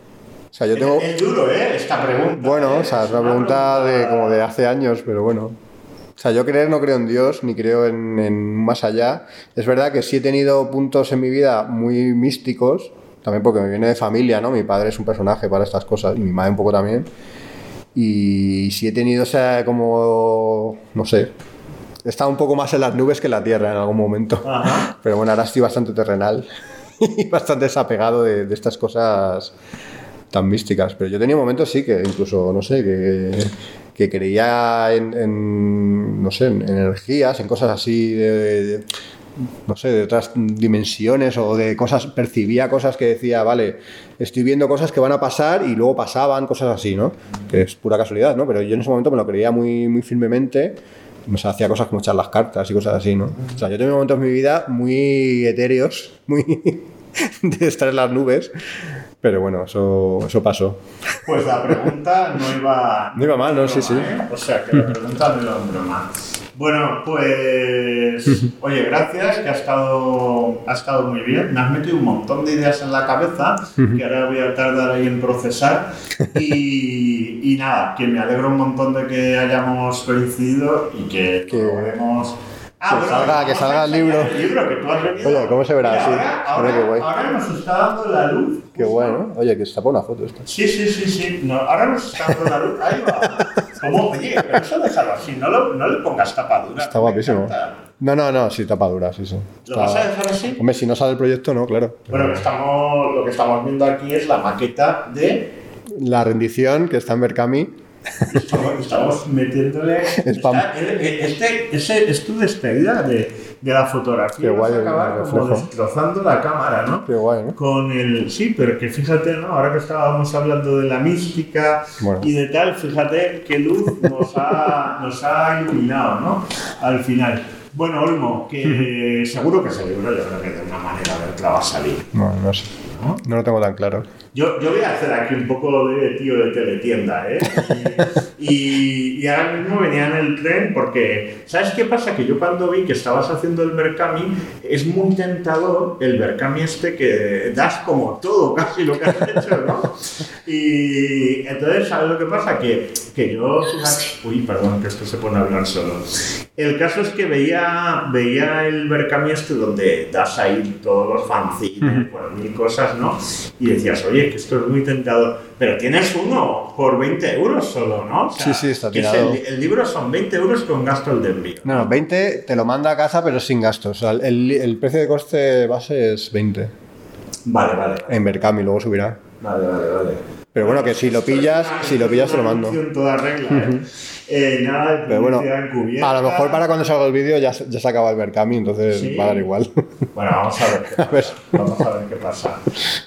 B: O sea, yo tengo...
A: Es, es duro, ¿eh? Esta pregunta.
B: Bueno,
A: ¿eh?
B: o sea, es una pregunta, pregunta de como de hace años, pero bueno. O sea, yo creer no creo en Dios, ni creo en, en, más allá. Es verdad que sí he tenido puntos en mi vida muy místicos, también porque me viene de familia, ¿no? Mi padre es un personaje para estas cosas y mi madre un poco también. Y sí he tenido, o sea, como, no sé, he estado un poco más en las nubes que en la tierra en algún momento. Ajá. Pero bueno, ahora estoy bastante terrenal. [laughs] y bastante desapegado de, de estas cosas tan místicas. Pero yo tenía momentos, sí, que incluso, no sé, que, que creía en, en, no sé, en energías, en cosas así de, de- no sé, de otras dimensiones o de cosas, percibía cosas que decía, vale, estoy viendo cosas que van a pasar y luego pasaban, cosas así, ¿no? Que es pura casualidad, ¿no? Pero yo en ese momento me lo creía muy, muy firmemente. O sea, hacía cosas como echar las cartas y cosas así, ¿no? O sea, yo tengo momentos en mi vida muy etéreos, muy [laughs] de estar en las nubes, pero bueno, eso, eso pasó.
A: Pues la pregunta no iba... [laughs]
B: No iba mal, ¿no? Sí, sí.
A: ¿eh? O sea, que la pregunta no iba en broma. Bueno, pues... [laughs] Oye, gracias, que ha estado, ha estado muy bien. Me has metido un montón de ideas en la cabeza que ahora voy a tardar ahí en procesar. [laughs] Y, y nada, que me alegro un montón de que hayamos coincidido y que
B: Que-
A: logremos... Ah,
B: que salga- que salga el libro.
A: enseñar El libro que tú has venido.
B: Oye, ¿cómo se verá?
A: Mira,
B: Sí.
A: Ahora,
B: qué guay.
A: ahora nos está dando la luz.
B: Qué
A: justo.
B: bueno. Oye, que está para una foto esto.
A: Sí, sí, sí, sí. No, ahora nos está dando la luz. Ahí va. ¿Cómo? Oye, pero eso déjalo así. No, lo- no le pongas tapadura.
B: Está guapísimo. No, no, no, sí, tapadura, sí, sí.
A: ¿Lo vas a dejar así?
B: Hombre, si no sale el proyecto, no, claro.
A: Bueno, lo que estamos, lo que estamos viendo aquí es la maqueta de.
B: La rendición que está en Berkami.
A: Estamos, estamos metiéndole.
B: Spam.
A: Está- eh, Este, ese es tu despedida de, de la fotografía.
B: Qué guay
A: Vas a acabar como destrozando la cámara, ¿no?
B: Qué guay, ¿no?
A: Con el. Sí, pero que fíjate, ¿no? Ahora que estábamos hablando de la mística
B: Bueno.
A: y de tal, fíjate qué luz nos ha, nos ha iluminado, ¿no? Al final. Bueno, Olmo, que seguro que ese libro yo creo que de una manera u otra va a salir.
B: No, no sé.
A: ¿No?
B: No lo tengo tan claro.
A: Yo, yo voy a hacer aquí un poco de tío de teletienda, ¿eh? [laughs] Y, y ahora mismo venía en el tren porque, ¿sabes qué pasa? Que yo cuando vi que estabas haciendo el Berkami, es muy tentador el Berkami este que das como todo [laughs] casi lo que has hecho, ¿no? Y entonces, ¿sabes lo que pasa? Que, que yo, uy, perdón, que esto se pone a hablar solo. El caso es que veía, veía el Berkami este donde das ahí todos los fanzines, bueno, mil cosas, ¿no? Y decías, oye, que esto es muy tentador. Pero tienes uno por 20 euros solo, ¿no? O
B: Sí, sí, está
A: que El, el libro son 20 euros con gasto de envío.
B: No, no, 20 te lo manda a casa, pero sin gastos. O sea, el, el precio de coste base es 20
A: Vale, vale.
B: en Berkami, luego subirá.
A: Vale, vale, vale.
B: Pero bueno, que si lo pillas, si lo pillas te lo mando.
A: En toda regla, ¿eh? Eh, nada de
B: Pero bueno,
A: encubierta.
B: a lo mejor para cuando salga el vídeo ya, se- ya se acaba el Berkami, entonces
A: Sí.
B: va a dar igual. [laughs]
A: Bueno, vamos a ver qué [laughs]
B: A ver.
A: pasa. Vamos a ver qué pasa.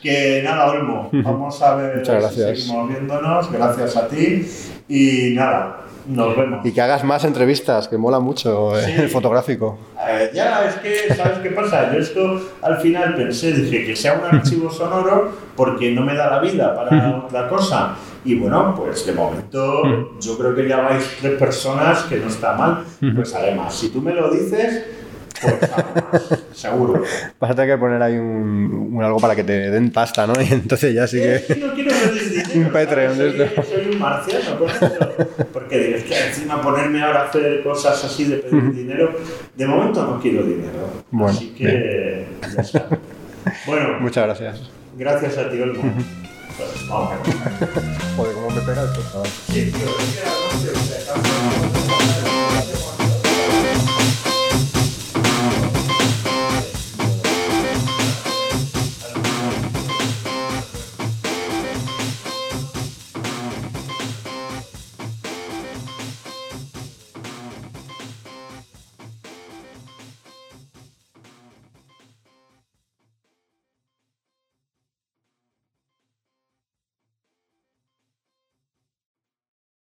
A: Que nada, Olmo, vamos a ver
B: Muchas
A: si
B: gracias.
A: seguimos viéndonos. Gracias a ti. Y nada, nos vemos.
B: Y que hagas más entrevistas, que mola mucho eh,
A: Sí.
B: el [laughs] fotográfico.
A: Eh, ya, es que, ¿sabes qué pasa? Yo esto al final pensé, dije que sea un archivo sonoro porque no me da la vida para otra cosa. Y bueno, pues de momento yo creo que ya vais tres personas, que no está mal. Pues además, si tú me lo dices, pues algo más, [laughs] seguro.
B: Vas a tener que poner ahí un, un algo para que te den pasta, ¿no? [laughs] Y entonces ya sí que...
A: no quiero.
B: Un Patreon
A: soy, soy un marciano esto. Porque digo, es que encima ponerme ahora a hacer cosas así de pedir dinero, de momento no quiero dinero.
B: Bueno,
A: así que ya está. Bueno,
B: Muchas gracias.
A: gracias a ti, Olmo. Pues, vamos a [laughs] ver.
B: Joder, cómo me pega esto, chaval.
A: Sí, tío,